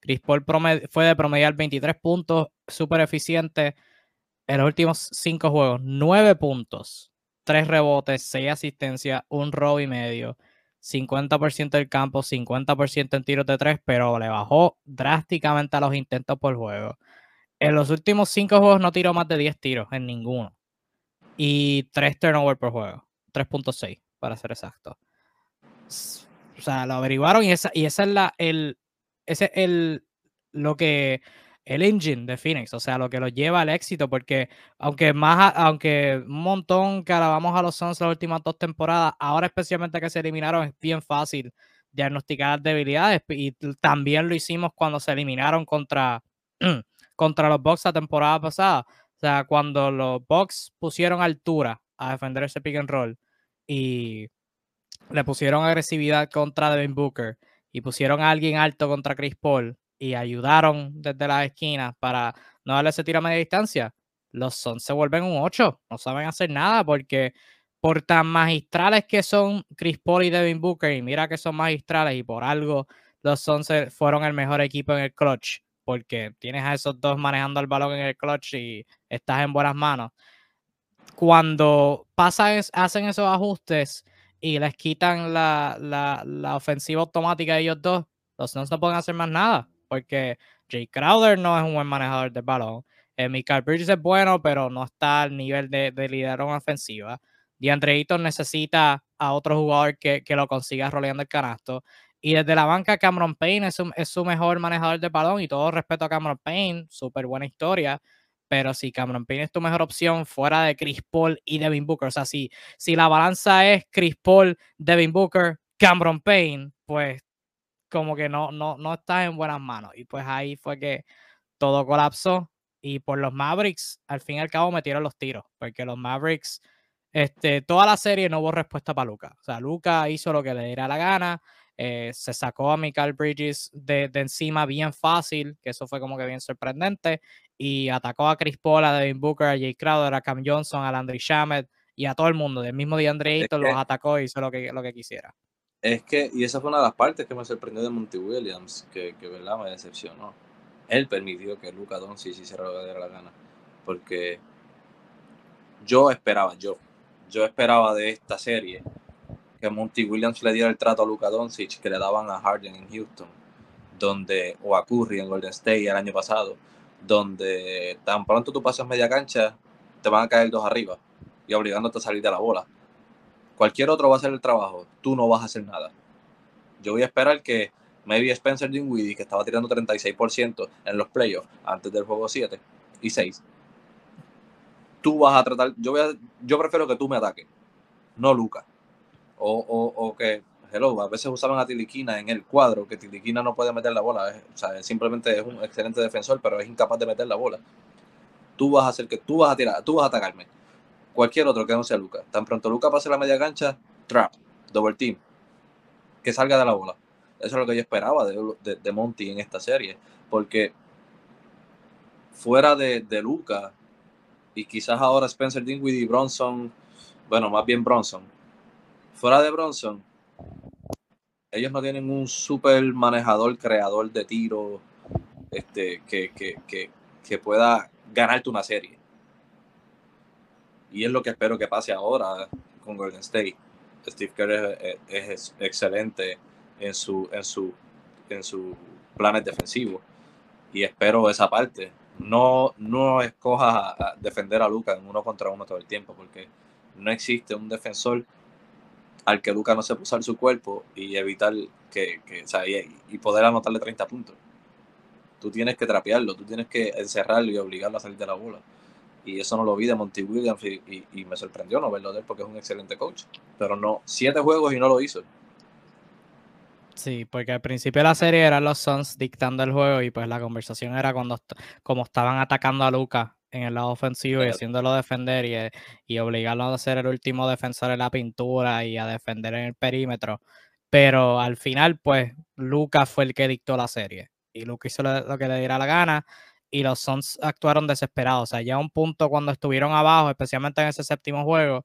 Speaker 1: Chris Paul fue de promediar 23 puntos, súper eficiente. En los últimos 5 juegos, 9 puntos, 3 rebotes, 6 asistencias, un robo y medio, 50% del campo, 50% en tiros de 3, pero le bajó drásticamente a los intentos por juego. En los últimos 5 juegos no tiró más de 10 tiros, en ninguno. Y 3 turnovers por juego, 3.6 para ser exacto. O sea, lo averiguaron y esa, y esa es la, el, ese es el, lo que el engine de Phoenix, o sea, lo que lo lleva al éxito, porque aunque más, aunque un montón que alabamos a los Suns las últimas dos temporadas, ahora especialmente que se eliminaron es bien fácil diagnosticar debilidades y también lo hicimos cuando se eliminaron contra, contra los Bucks la temporada pasada, o sea, cuando los Bucks pusieron altura a defender ese pick and roll y le pusieron agresividad contra Devin Booker y pusieron a alguien alto contra Chris Paul y ayudaron desde la esquina para no darle ese tiro a media distancia, los Suns se vuelven un 8, no saben hacer nada porque por tan magistrales que son Chris Paul y Devin Booker, y mira que son magistrales y por algo los Suns fueron el mejor equipo en el clutch, porque tienes a esos dos manejando el balón en el clutch y estás en buenas manos. Cuando pasan, hacen esos ajustes y les quitan la, la, ofensiva automática de ellos dos, los Suns no pueden hacer más nada porque Jay Crowder no es un buen manejador del balón. Eh, Michael Bridges es bueno, pero no está al nivel de, de liderar ofensiva. DeAndre Ayton necesita a otro jugador que, que lo consiga roleando el canasto. Y desde la banca, Cameron Payne es su, es su mejor manejador de balón y todo respeto a Cameron Payne, súper buena historia. Pero si Cameron Payne es tu mejor opción fuera de Chris Paul y Devin Booker, o sea, si, si la balanza es Chris Paul, Devin Booker, Cameron Payne, pues como que no, no, no estás en buenas manos. Y pues ahí fue que todo colapsó. Y por los Mavericks, al fin y al cabo metieron los tiros, porque los Mavericks, este, toda la serie no hubo respuesta para Luca. O sea, Luca hizo lo que le diera la gana, eh, se sacó a Michael Bridges de, de, encima bien fácil, que eso fue como que bien sorprendente, y atacó a Chris Paul, a Devin Booker, a Jay Crowder, a Cam Johnson, a Landry Shamet y a todo el mundo. Del mismo DeAndre Ayton los atacó y hizo lo que, lo que quisiera.
Speaker 2: Es que, y esa fue una de las partes que me sorprendió de Monty Williams, que, que verdad me decepcionó él permitió que Luca Doncic hiciera lo que diera la gana. Porque yo esperaba, yo, yo esperaba de esta serie que Monty Williams le diera el trato a Luca Doncic que le daban a Harden en Houston, donde, o a Curry en Golden State el año pasado, donde tan pronto tú pasas media cancha, te van a caer dos arriba y obligándote a salir de la bola. Cualquier otro va a hacer el trabajo, tú no vas a hacer nada. Yo voy a esperar que maybe Spencer Dinwiddie, que estaba tirando 36% en los playoffs antes del juego 7 y 6. Tú vas a tratar, yo, voy a, yo prefiero que tú me ataques, no Luca. O, o, o, que, hello, a veces usaban a Tiliquina en el cuadro, que Tiliquina no puede meter la bola. o sea, simplemente es un excelente defensor, pero es incapaz de meter la bola. Tú vas a hacer que tú vas a tirar, tú vas a atacarme. Cualquier otro que no sea Luca. Tan pronto Luca pase la media cancha, trap, double team. Que salga de la bola eso es lo que yo esperaba de, de, Monty en esta serie. Porque fuera de, de Luca y quizás ahora Spencer Dinwiddie y Bronson, bueno, más bien Bronson, fuera de Bronson, ellos no tienen un super manejador, creador de tiro este, que, que, que, que pueda ganarte una serie. Y es lo que espero que pase ahora con Golden State. Steve Kerr es, excelente en su, en su, en su planes defensivos. Y espero esa parte. No, no escojas defender a Luca en uno contra uno todo el tiempo, porque no existe un defensor al que Luca no se usar su cuerpo y evitar que, que o sea, y, poder anotarle 30 puntos. Tú tienes que trapearlo, tú tienes que encerrarlo y obligarlo a salir de la bola. Y eso no lo vi de Monty Williams y, y me sorprendió no verlo de él porque es un excelente coach. Pero no, siete juegos y no lo hizo.
Speaker 1: Sí, porque al principio de la serie eran los Suns dictando el juego y pues la conversación era cuando como estaban atacando a Luca en el lado ofensivo y haciéndolo defender y, eh, y, obligarlo a ser el último defensor en la pintura y a defender en el perímetro. Pero al final, pues, Luca fue el que dictó la serie. Y Luca hizo lo, que le diera la gana y los Suns actuaron desesperados. O sea, ya a un punto cuando estuvieron abajo, especialmente en ese séptimo juego,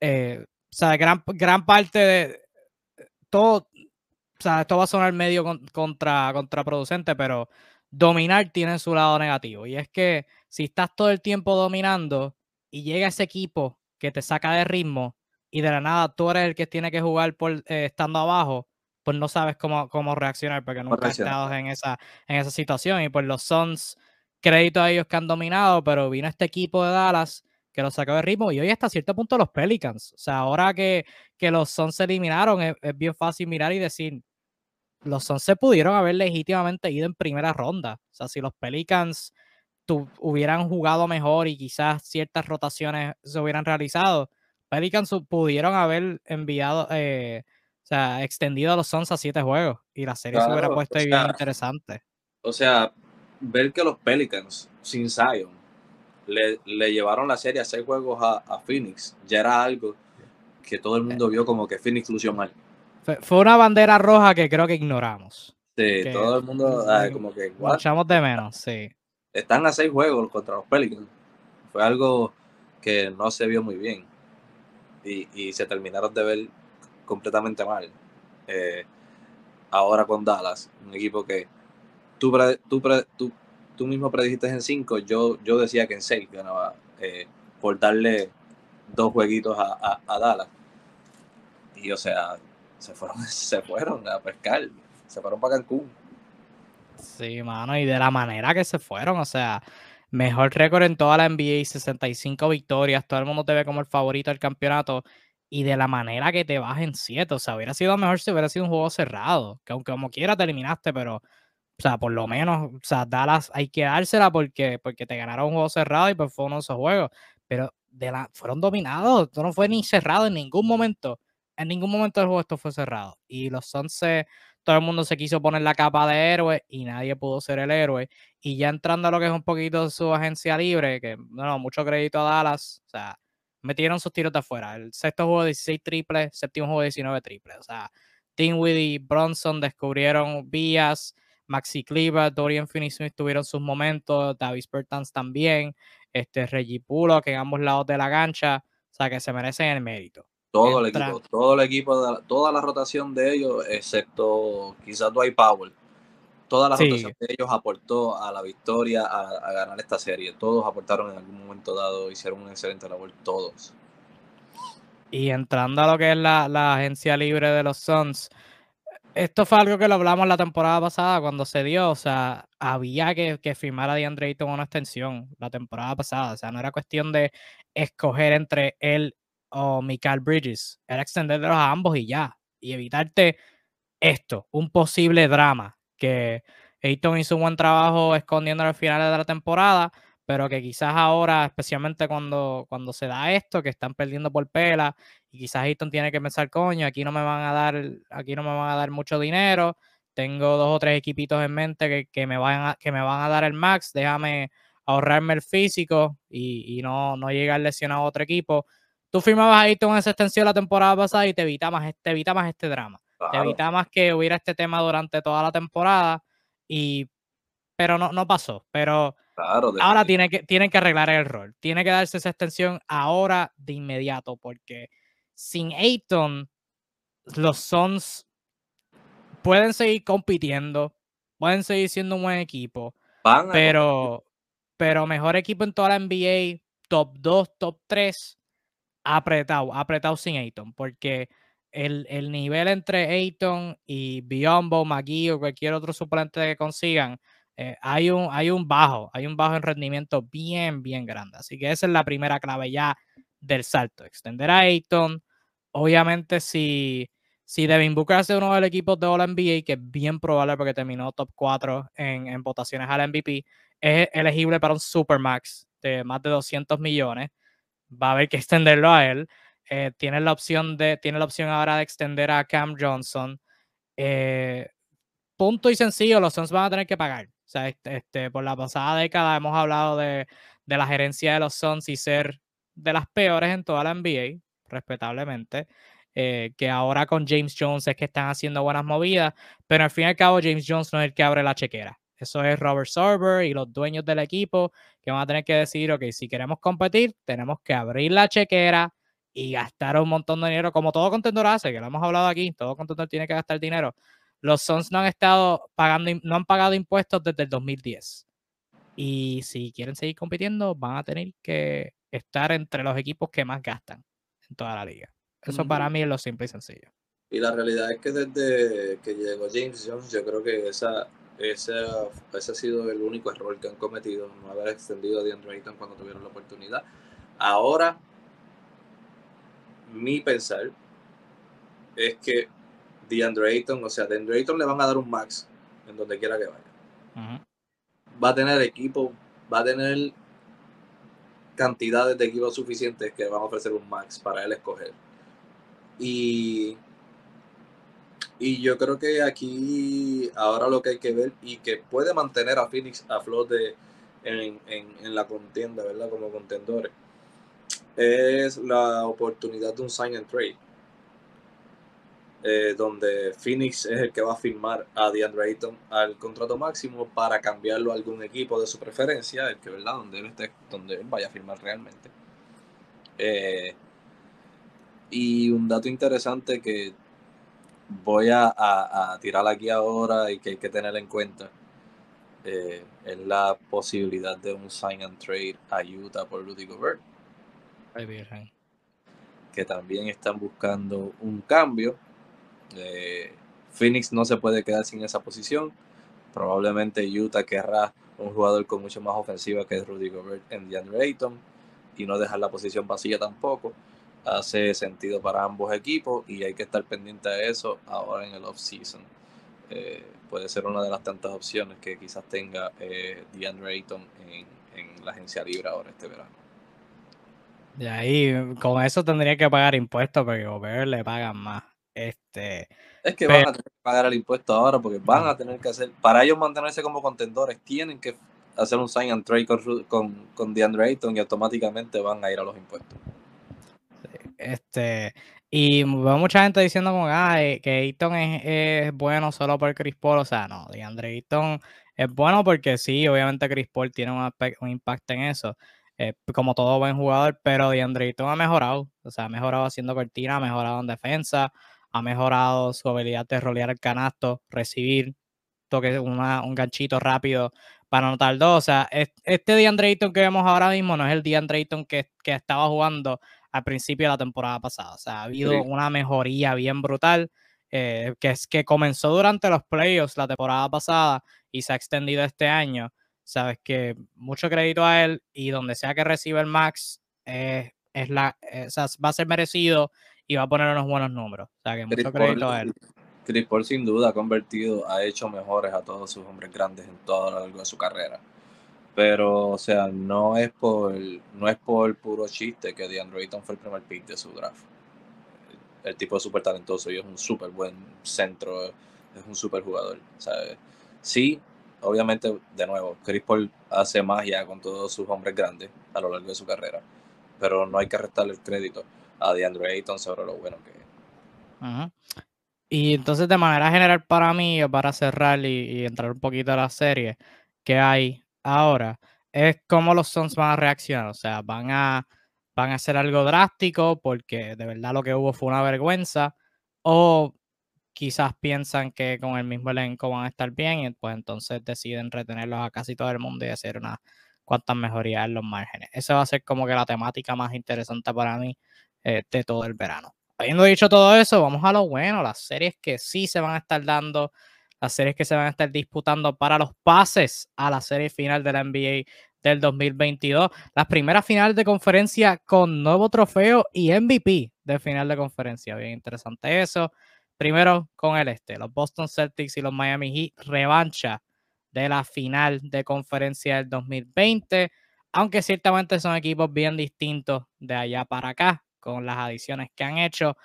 Speaker 1: eh, o sea, gran, gran parte de todo, o sea, esto va a sonar medio contra, contraproducente, pero dominar tiene su lado negativo. Y es que si estás todo el tiempo dominando y llega ese equipo que te saca de ritmo y de la nada tú eres el que tiene que jugar por eh, estando abajo, pues no sabes cómo, cómo reaccionar porque nunca has estado en esa, en esa situación. Y pues los Suns, crédito a ellos que han dominado, pero vino este equipo de Dallas que lo sacó de ritmo y hoy hasta cierto punto los Pelicans. O sea, ahora que, que los Suns se eliminaron, es, bien fácil mirar y decir, los Suns se pudieron haber legítimamente ido en primera ronda. O sea, si los Pelicans hubieran jugado mejor y quizás ciertas rotaciones se hubieran realizado, Pelicans pudieron haber enviado, eh, o sea, extendido a los Suns a siete juegos y la serie se hubiera puesto bien interesante.
Speaker 2: O sea, ver que los Pelicans sin Zion le, llevaron la serie a seis juegos a, a, Phoenix ya era algo que todo el mundo vio como que Phoenix lució mal.
Speaker 1: Fue una bandera roja que creo que ignoramos.
Speaker 2: Sí, todo el mundo como que...
Speaker 1: echamos de menos, sí.
Speaker 2: Están a seis juegos contra los Pelicans. Fue algo que no se vio muy bien. Y, se terminaron de ver completamente mal. Eh, ahora con Dallas, un equipo que tú, tú, tú, tú mismo predijiste en cinco, yo, yo decía que en seis ganaba eh, por darle dos jueguitos a, a Dallas. Y o sea, se fueron, se fueron a pescar, se fueron para Cancún.
Speaker 1: Sí, mano, y de la manera que se fueron, o sea, mejor récord en toda la NBA, 65 victorias, todo el mundo te ve como el favorito del campeonato y de la manera que te vas en 7, o sea, hubiera sido mejor si hubiera sido un juego cerrado, que aunque como quiera te eliminaste, pero, o sea, por lo menos, o sea, Dallas hay que dársela porque, porque te ganaron un juego cerrado y pues fue uno de esos juegos, pero de la, fueron dominados, esto no fue ni cerrado en ningún momento, en ningún momento del juego esto fue cerrado, y los 11 todo el mundo se quiso poner la capa de héroe y nadie pudo ser el héroe. Y ya entrando a lo que es un poquito su agencia libre, que no, mucho crédito a Dallas, o sea, metieron sus tiros de afuera. El sexto juego 16 triples, séptimo juego 19 triples. O sea, Dinwiddie y Bronson descubrieron vías, Maxi Cleaver, Dorian Finney-Smith tuvieron sus momentos, Davis Bertans también, este Reggie Pulo, que en ambos lados de la cancha, o sea, que se merecen el mérito.
Speaker 2: Todo el equipo, todo el equipo, toda la rotación de ellos, excepto quizás Dwight Powell. Toda la rotación de ellos aportó a la victoria, a, ganar esta serie. Todos aportaron en algún momento dado, hicieron un excelente labor, todos.
Speaker 1: Y entrando a lo que es la, la agencia libre de los Suns, esto fue algo que lo hablamos la temporada pasada cuando se dio, o sea, había que, que firmar a DeAndre Ayton una extensión la temporada pasada, o sea, no era cuestión de escoger entre él o Michael Bridges. Era extenderlos a ambos y ya. Y evitarte esto, un posible drama. Que Ayton hizo un buen trabajo escondiendo al final de la temporada, pero que quizás ahora, especialmente cuando, cuando se da esto, que están perdiendo por pela, y quizás Ayton tiene que pensar, coño, aquí no me van a dar, aquí no me van a dar mucho dinero. Tengo dos o tres equipitos en mente que, que me, van a, que me van a dar el max. Déjame ahorrarme el físico y, y no, no llegar lesionado a otro equipo tú firmabas ahí con esa extensión la temporada pasada y te evita más, te evita más este drama. Te evita más que hubiera este tema durante toda la temporada. Y, pero no, no pasó. Pero ahora tiene que, tienen que arreglar el rol. Tiene que darse esa extensión ahora de inmediato. Porque sin Ayton, los Suns pueden seguir compitiendo. Pueden seguir siendo un buen equipo. pero, pero mejor equipo en toda la NBA, top 2, top 3 apretado, apretado sin Ayton, porque el, el nivel entre Ayton y Biombo, McGee o cualquier otro suplente que consigan, eh, hay, un, hay un bajo, hay un bajo en rendimiento bien, bien grande. Así que esa es la primera clave ya del salto, extender a Ayton. Obviamente, si, si Devin Booker uno del equipo de All NBA, que es bien probable porque terminó top 4 en, en votaciones al MVP, es elegible para un Supermax de más de 200 millones va a haber que extenderlo a él. Eh, tiene, la opción de, tiene la opción ahora de extender a Cam Johnson. Eh, punto y sencillo, los Suns van a tener que pagar. O sea, este, este por la pasada década hemos hablado de, de, la gerencia de los Suns y ser de las peores en toda la NBA, respetablemente. Eh, que ahora con James Jones es que están haciendo buenas movidas, pero al fin y al cabo James Jones no es el que abre la chequera. Eso es Robert Sorber y los dueños del equipo que van a tener que decir, ok, si queremos competir, tenemos que abrir la chequera y gastar un montón de dinero, como todo contendor hace, que lo hemos hablado aquí, todo contendor tiene que gastar dinero. Los Suns no han estado pagando, no han pagado impuestos desde el 2010. Y si quieren seguir compitiendo, van a tener que estar entre los equipos que más gastan en toda la liga. Eso para mí es lo simple y sencillo.
Speaker 2: Y la realidad es que desde que llegó James Jones, yo creo que esa ese, ha sido el único error que han cometido, no haber extendido a DeAndre Ayton cuando tuvieron la oportunidad. Ahora, mi pensar es que DeAndre Ayton, o sea, DeAndre Ayton le van a dar un max en donde quiera que vaya. Va a tener equipo, va a tener cantidades de equipos suficientes que van a ofrecer un max para él escoger. Y y yo creo que aquí ahora lo que hay que ver y que puede mantener a Phoenix a flote en, en, la contienda, ¿verdad? Como contendores, es la oportunidad de un sign and trade. Eh, donde Phoenix es el que va a firmar a DeAndre Ayton al contrato máximo para cambiarlo a algún equipo de su preferencia, el que verdad donde él esté, donde él vaya a firmar realmente. Eh, y un dato interesante que voy a, tirar aquí ahora y que hay que tener en cuenta eh, es la posibilidad de un sign and trade a Utah por Rudy Gobert. Que también están buscando un cambio. Eh, Phoenix no se puede quedar sin esa posición. Probablemente Utah querrá un jugador con mucho más ofensiva que Rudy Gobert en DeAndre Ayton y no dejar la posición vacía tampoco. Hace sentido para ambos equipos y hay que estar pendiente de eso ahora en el off-season. Eh, puede ser una de las tantas opciones que quizás tenga eh, DeAndre Ayton en, en la agencia libre ahora este verano.
Speaker 1: Y ahí, con eso tendría que pagar impuestos porque Gobert le pagan más. Este,
Speaker 2: es que van a tener que pagar el impuesto ahora porque van a tener que hacer, para ellos mantenerse como contendores, tienen que hacer un sign and trade con, con, con DeAndre Ayton y automáticamente van a ir a los impuestos.
Speaker 1: Este, y veo mucha gente diciendo como ah, que Ayton es, es, bueno solo por Chris Paul. O sea, no, DeAndre Ayton es bueno porque sí, obviamente Chris Paul tiene un, un impacto en eso. Eh, como todo buen jugador, pero DeAndre Ayton ha mejorado. O sea, ha mejorado haciendo cortina, ha mejorado en defensa, ha mejorado su habilidad de rolear el canasto, recibir toque, una, un ganchito rápido para anotar dos. O sea, este DeAndre Ayton que vemos ahora mismo no es el DeAndre Ayton que, que estaba jugando al principio de la temporada pasada. O sea, ha habido una mejoría bien brutal. Eh, que, es, que comenzó durante los playoffs la temporada pasada y se ha extendido este año. Sabes que mucho crédito a él y donde sea que reciba el max eh, es la, eh, o sea, va a ser merecido y va a poner unos buenos números. O sea, que mucho Chris crédito Paul, a él.
Speaker 2: Chris Paul sin duda ha convertido, ha hecho mejores a todos sus hombres grandes en todo lo largo de su carrera. Pero, o sea, no es por, no es por puro chiste que DeAndre Ayton fue el primer pick de su draft. El, tipo es súper talentoso y es un súper buen centro, es un súper jugador. Sí, obviamente, de nuevo, Chris Paul hace magia con todos sus hombres grandes a lo largo de su carrera, pero no hay que restarle el crédito a DeAndre Ayton sobre lo bueno que es.
Speaker 1: Y entonces, de manera general, para mí, para cerrar y, entrar un poquito a la serie que hay ahora, es cómo los Suns van a reaccionar. O sea, van a, van a hacer algo drástico porque de verdad lo que hubo fue una vergüenza. O quizás piensan que con el mismo elenco van a estar bien y pues entonces deciden retenerlos a casi todo el mundo y hacer unas cuantas mejorías en los márgenes. Esa va a ser como que la temática más interesante para mí eh, de todo el verano. Habiendo dicho todo eso, vamos a lo bueno, las series que sí se van a estar dando, las series que se van a estar disputando para los pases a la serie final de la NBA del 2022. Las primeras finales de conferencia con nuevo trofeo y MVP de final de conferencia. Bien interesante eso. Primero con el este, los Boston Celtics y los Miami Heat, revancha de la final de conferencia del 2020, aunque ciertamente son equipos bien distintos de allá para acá, con las adiciones que han hecho.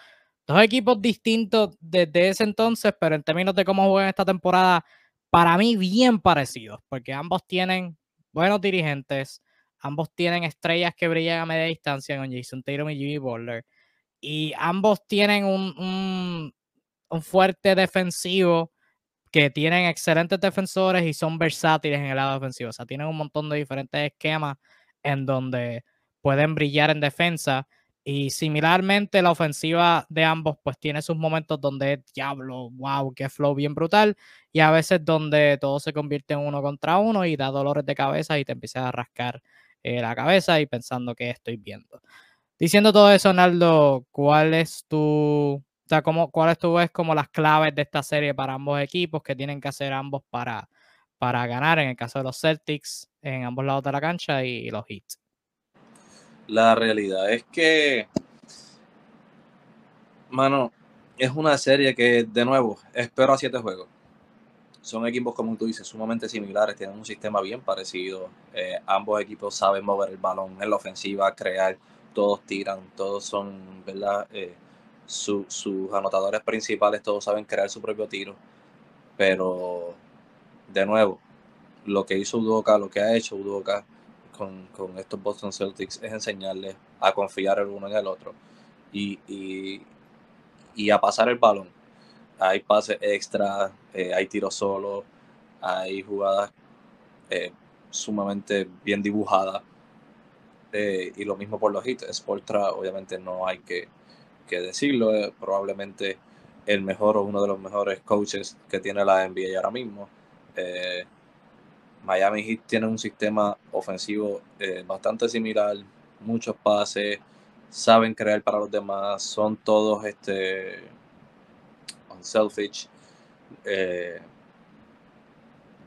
Speaker 1: Dos equipos distintos desde ese entonces, pero en términos de cómo juegan esta temporada, para mí bien parecidos, porque ambos tienen buenos dirigentes, ambos tienen estrellas que brillan a media distancia con Jason Tatum y Jimmy Butler, y ambos tienen un, un fuerte defensivo que tienen excelentes defensores y son versátiles en el lado defensivo. O sea, tienen un montón de diferentes esquemas en donde pueden brillar en defensa. Y similarmente, la ofensiva de ambos, pues tiene sus momentos donde es diablo, wow, qué flow bien brutal. Y a veces donde todo se convierte en uno contra uno y da dolores de cabeza y te empiezas a rascar eh, la cabeza y pensando que estoy viendo. Diciendo todo eso, Naldo, ¿cuál es tu o sea, ¿cómo, ¿cuáles tú ves como las claves de esta serie para ambos equipos que tienen que hacer ambos para, para ganar? En el caso de los Celtics, en ambos lados de la cancha y los Heat.
Speaker 2: La realidad es que, mano, es una serie que, de nuevo, espero a siete juegos. Son equipos, como tú dices, sumamente similares, tienen un sistema bien parecido. Eh, ambos equipos saben mover el balón en la ofensiva, crear, todos tiran, todos son, ¿verdad? Eh, sus anotadores principales todos saben crear su propio tiro, pero de nuevo, lo que hizo Udoka, lo que ha hecho Udoka con, estos Boston Celtics es enseñarles a confiar el uno en el otro y, y, a pasar el balón. Hay pases extra, eh, hay tiros solos, hay jugadas eh, sumamente bien dibujadas. Eh, y lo mismo por los hits. Sportra, obviamente, no hay que que decirlo, probablemente el mejor o uno de los mejores coaches que tiene la NBA ahora mismo. Miami Heat tiene un sistema ofensivo eh, bastante similar, muchos pases, saben crear para los demás, son todos este unselfish. Eh,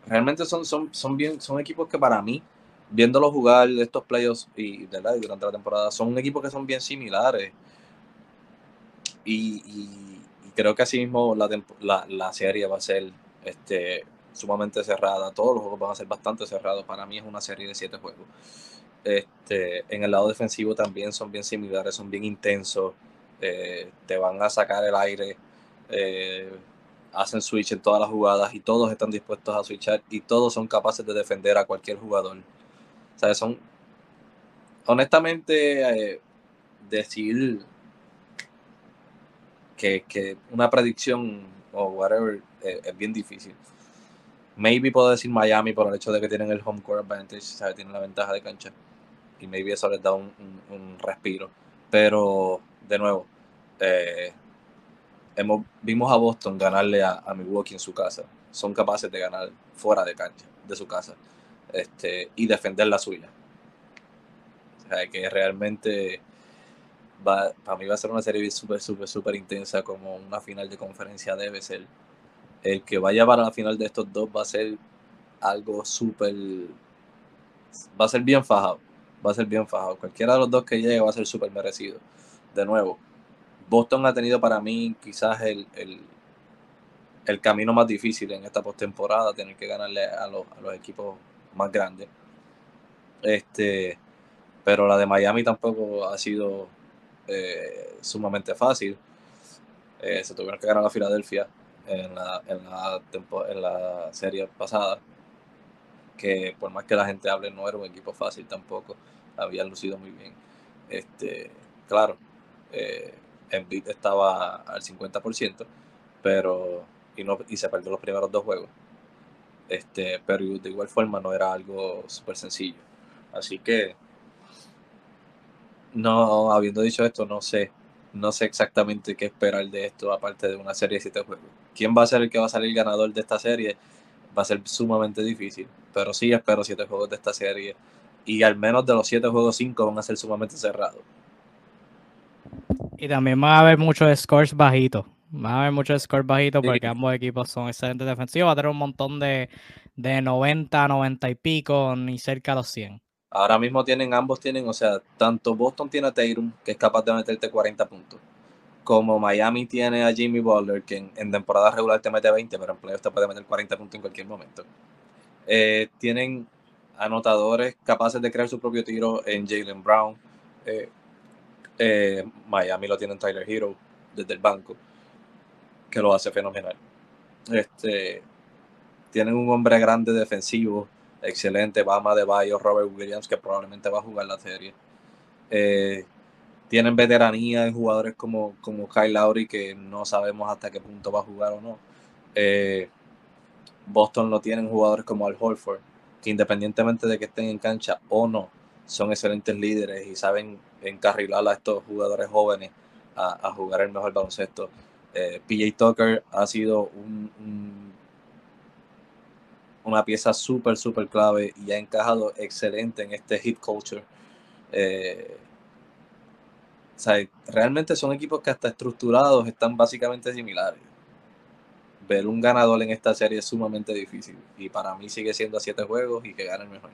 Speaker 2: realmente son, son, son, bien, son equipos que para mí, viéndolos jugar estos playoffs y, durante la temporada, son equipos que son bien similares. Y, creo que así mismo la, la, la, serie va a ser este, sumamente cerrada. Todos los juegos van a ser bastante cerrados. Para mí es una serie de siete juegos. Este, en el lado defensivo también son bien similares, son bien intensos. Eh, te van a sacar el aire. Eh, hacen switch en todas las jugadas y todos están dispuestos a switchar y todos son capaces de defender a cualquier jugador. O son. Honestamente, eh, decir que, que, una predicción o whatever es bien difícil. Maybe puedo decir Miami por el hecho de que tienen el home court advantage, ¿sabes? tienen la ventaja de cancha. Y maybe eso les da un, respiro. Pero, de nuevo, eh, hemos, vimos a Boston ganarle a, Milwaukee en su casa. Son capaces de ganar fuera de cancha, de su casa, este, y defender la suya. O sea, que realmente va, para mí va a ser una serie súper, súper, súper intensa, como una final de conferencia debe ser el que vaya para la final de estos dos va a ser algo súper. Va a ser bien fajado. Va a ser bien fajado. Cualquiera de los dos que llegue va a ser súper merecido. De nuevo, Boston ha tenido para mí quizás el, el, camino más difícil en esta postemporada, tener que ganarle a los, a los equipos más grandes. Este, pero la de Miami tampoco ha sido eh, sumamente fácil. Eh, se tuvieron que ganar a Filadelfia en la, en la, en la serie pasada, que por más que la gente hable, no era un equipo fácil tampoco, habían lucido muy bien. Este, claro, eh, Embiid estaba al 50%, pero y, no, y se perdió los primeros dos juegos. Este, pero de igual forma no era algo súper sencillo. Así que, no, habiendo dicho esto, no sé no sé exactamente qué esperar de esto, aparte de una serie de siete juegos. ¿Quién va a ser el que va a salir ganador de esta serie? Va a ser sumamente difícil, pero sí espero siete juegos de esta serie. Y al menos de los siete juegos, cinco van a ser sumamente cerrados.
Speaker 1: Y también va a haber muchos scores bajitos. Va a haber muchos scores bajitos porque ambos equipos son excelentes defensivos. Va a tener un montón de, de 90, 90 y pico, ni cerca de los 100.
Speaker 2: Ahora mismo tienen, ambos tienen, o sea, tanto Boston tiene a Tatum, que es capaz de meterte 40 puntos, como Miami tiene a Jimmy Butler, que en, temporada regular te mete 20, pero en playoffs te puede meter 40 puntos en cualquier momento. Eh, tienen anotadores capaces de crear su propio tiro en Jalen Brown. Eh, eh, Miami lo tiene en Tyler Hero desde el banco, que lo hace fenomenal. Este, tienen un hombre grande defensivo excelente. Bama de Bayo, Robert Williams, que probablemente va a jugar la serie. Eh, tienen veteranía en jugadores como, como Kyle Lowry, que no sabemos hasta qué punto va a jugar o no. Eh, Boston lo tienen jugadores como Al Holford, que independientemente de que estén en cancha o no, son excelentes líderes y saben encarrilar a estos jugadores jóvenes a, jugar el mejor baloncesto. Eh, PJ Tucker ha sido un una pieza súper, súper clave y ha encajado excelente en este hit culture. Eh, o sea, realmente son equipos que hasta estructurados están básicamente similares. Ver un ganador en esta serie es sumamente difícil y para mí sigue siendo a siete juegos y que gane el mejor.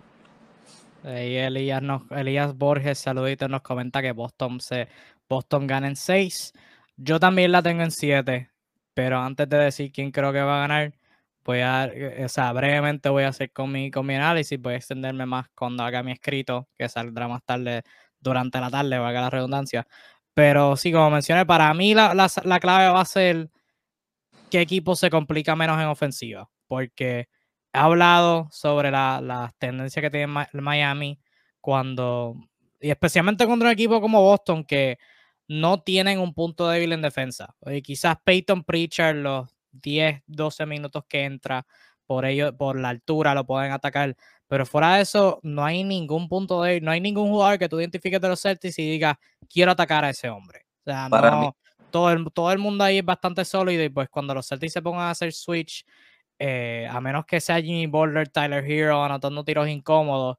Speaker 1: Y Elías, Elías Borges, saludito, nos comenta que Boston, se, Boston gana en seis. Yo también la tengo en siete, pero antes de decir quién creo que va a ganar, voy a, eh, o sea, brevemente voy a hacer con mi, con mi análisis, voy a extenderme más cuando haga mi escrito, que saldrá más tarde durante la tarde, valga la redundancia. Pero sí, como mencioné, para mí la, la, clave va a ser qué equipo se complica menos en ofensiva, porque he hablado sobre las la tendencias que tiene Miami cuando, y especialmente contra un equipo como Boston, que no tienen un punto débil en defensa. Y quizás Peyton Pritchard los 10, 12 minutos que entra, por ello, por la altura lo pueden atacar. Pero fuera de eso, no hay ningún punto de, no hay ningún jugador que tú identifiques de los Celtics y digas, quiero atacar a ese hombre. O sea, no, todo el, todo el mundo ahí es bastante sólido y pues cuando los Celtics se pongan a hacer switch, eh, a menos que sea Jimmy Butler, Tyler Hero anotando tiros incómodos,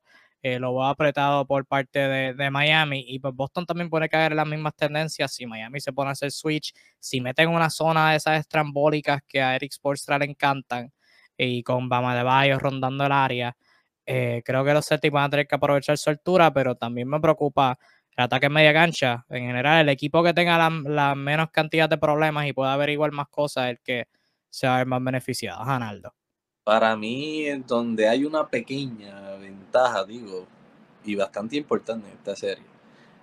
Speaker 1: eh, lo va apretado por parte de, Miami y pues Boston también puede caer en las mismas tendencias si Miami se pone a hacer switch, si meten una zona de esas estrambólicas que a Eric Spoelstra le encantan, y con Bama de Bayo rondando el área. Eh, creo que los Celtics van a tener que aprovechar su altura, pero también me preocupa el ataque en media cancha. En general, el equipo que tenga la, menos cantidad de problemas y pueda averiguar más cosas, el que se va a ver más beneficiado. Janaldo.
Speaker 2: Para mí, donde hay una pequeña ventaja, digo, y bastante importante en esta serie,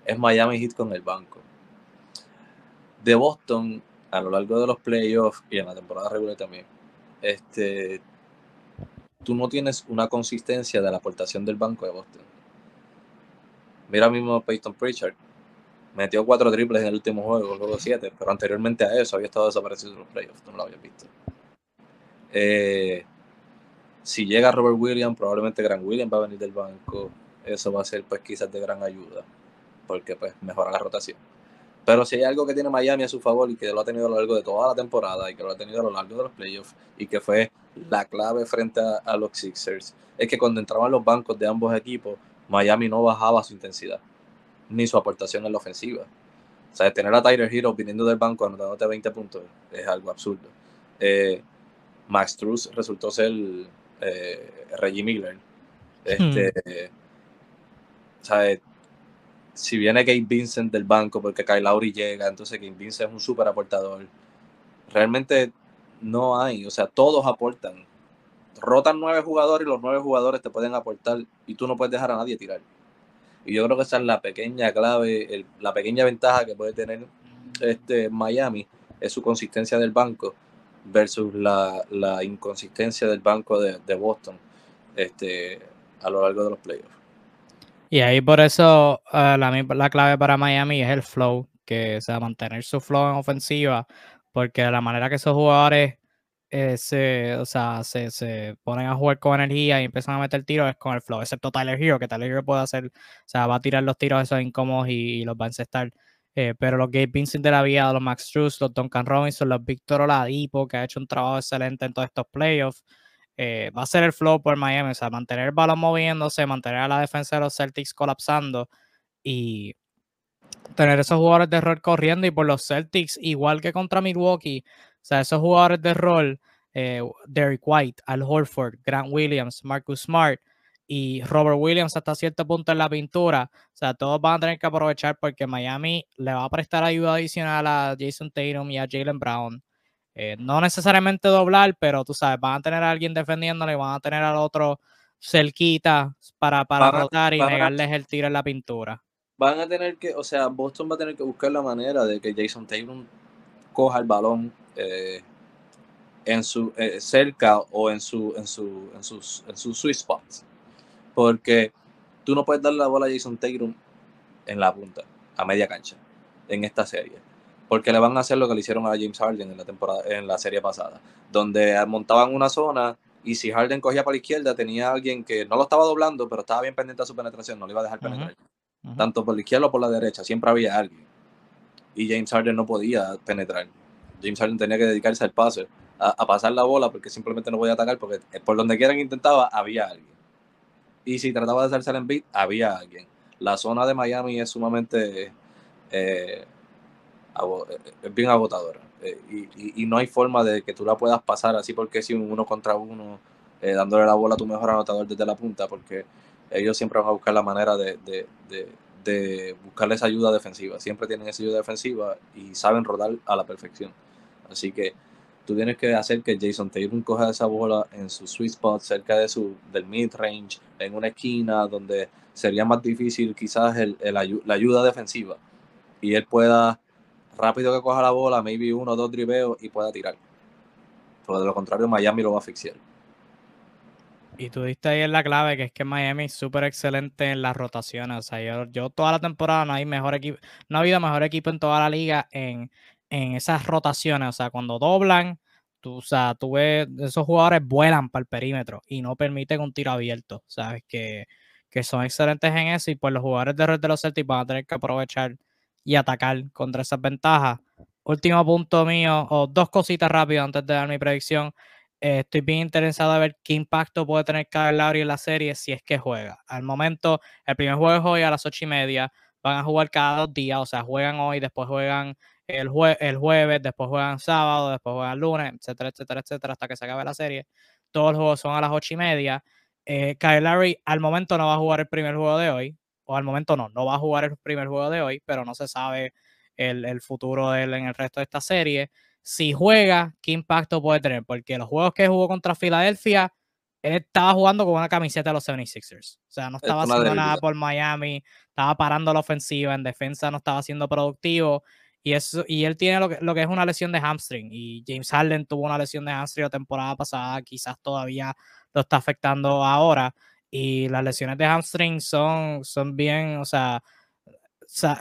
Speaker 2: es Miami Heat con el banco. De Boston, a lo largo de los playoffs y en la temporada regular también, este, tú no tienes una consistencia de la aportación del banco de Boston. Mira mismo Peyton Pritchard. Metió cuatro triples en el último juego, luego siete, pero anteriormente a eso había estado desaparecido en los playoffs, no lo habías visto. Eh, si llega Robert Williams, probablemente Grant Williams va a venir del banco. Eso va a ser pues quizás de gran ayuda, porque pues mejora la rotación. Pero si hay algo que tiene Miami a su favor y que lo ha tenido a lo largo de toda la temporada y que lo ha tenido a lo largo de los playoffs y que fue la clave frente a, los Sixers, es que cuando entraban los bancos de ambos equipos, Miami no bajaba su intensidad ni su aportación en la ofensiva. O sea, tener a Tyler Hero viniendo del banco anotándote 20 puntos es algo absurdo. Eh, Max Truss resultó ser eh, Reggie Miller. Este, hmm si viene Gabe Vincent del banco porque Kyle Lowry llega, entonces Gabe Vincent es un súper aportador. Realmente no hay, o sea, todos aportan. Rotan nueve jugadores y los nueve jugadores te pueden aportar y tú no puedes dejar a nadie tirar. Y yo creo que esa es la pequeña clave, la pequeña ventaja que puede tener este Miami, es su consistencia del banco versus la, inconsistencia del banco de, de Boston este, a lo largo de los playoffs.
Speaker 1: Y ahí por eso eh, la, clave para Miami es el flow, que sea mantener su flow en ofensiva, porque la manera que esos jugadores eh, se, o sea, se, ponen a jugar con energía y empiezan a meter tiros es con el flow, excepto Tyler Hero, que Tyler Hero puede hacer, o sea, va a tirar los tiros esos incómodos y, los va a encestar. Eh, pero los Gabe Vincent de la vida, los Max Struz, los Duncan Robinson, los Víctor Oladipo, que ha hecho un trabajo excelente en todos estos playoffs. Eh, va a ser el flow por Miami, o sea, mantener el balón moviéndose, mantener a la defensa de los Celtics colapsando y tener esos jugadores de rol corriendo y por los Celtics, igual que contra Milwaukee, o sea, esos jugadores de rol, eh, Derek White, Al Horford, Grant Williams, Marcus Smart y Robert Williams hasta cierto punto en la pintura, o sea, todos van a tener que aprovechar porque Miami le va a prestar ayuda adicional a Jason Tatum y a Jalen Brown. Eh, no necesariamente doblar, pero tú sabes, van a tener a alguien defendiéndole, van a tener al otro cerquita para, para rotar y negarles el tiro en la pintura.
Speaker 2: Van a tener que, o sea, Boston va a tener que buscar la manera de que Jason Tatum coja el balón eh, en su eh, cerca o en su en su en sus en sus sweet spots. Porque tú no puedes darle la bola a Jason Tatum en la punta, a media cancha, en esta serie porque le van a hacer lo que le hicieron a James Harden en la temporada, en la serie pasada, donde montaban una zona y si Harden cogía para la izquierda tenía alguien que no lo estaba doblando, pero estaba bien pendiente a su penetración, no le iba a dejar penetrar. Tanto por la izquierda o por la derecha, siempre había alguien. Y James Harden no podía penetrar. James Harden tenía que dedicarse al pase, a, pasar la bola, porque simplemente no podía atacar, porque por donde quiera que intentaba, había alguien. Y si trataba de hacerse el beat, había alguien. La zona de Miami es sumamente eh, es bien agotadora. Eh, y, no hay forma de que tú la puedas pasar así porque si uno contra uno, eh, dándole la bola a tu mejor anotador desde la punta, porque ellos siempre van a buscar la manera de, de, de, esa ayuda defensiva. Siempre tienen esa ayuda defensiva y saben rodar a la perfección. Así que tú tienes que hacer que Jason Taylor coja esa bola en su sweet spot, cerca de su, del mid range, en una esquina donde sería más difícil quizás el, la ayuda defensiva y él pueda rápido que coja la bola, maybe uno o dos driveos y pueda tirar. Pero de lo contrario, Miami lo va a asfixiar.
Speaker 1: Y tú diste ahí en la clave, que es que Miami es súper excelente en las rotaciones. O sea, yo, toda la temporada no hay mejor equipo, no ha habido mejor equipo en toda la liga en, esas rotaciones. O sea, cuando doblan, tú, o sea, tú ves, esos jugadores vuelan para el perímetro y no permiten un tiro abierto. Sabes que, que son excelentes en eso y pues los jugadores de red de los Celtics van a tener que aprovechar y atacar contra esas ventajas. Último punto mío, o dos cositas rápidas antes de dar mi predicción. Eh, estoy bien interesado a ver qué impacto puede tener Kyle Lowry en la serie si es que juega. Al momento, el primer juego es hoy a las ocho y media. Van a jugar cada dos días, o sea, juegan hoy, después juegan el, el jueves, después juegan sábado, después juegan lunes, etcétera, etcétera, etcétera, hasta que se acabe la serie. todos los juegos son a las ocho y media. Eh, Kyle Lowry al momento no va a jugar el primer juego de hoy, o al momento no, no va a jugar el primer juego de hoy, pero no se sabe el, el futuro de él en el resto de esta serie. Si juega, ¿qué impacto puede tener? Porque los juegos que jugó contra Filadelfia, él estaba jugando con una camiseta de los 76ers. O sea, no estaba haciendo nada por Miami, estaba parando la ofensiva, en defensa no estaba siendo productivo. Y, eso, y él tiene lo que, lo que es una lesión de hamstring. Y James Harden tuvo una lesión de hamstring la temporada pasada, quizás todavía lo está afectando ahora. Y las lesiones de hamstring son, son bien, o sea,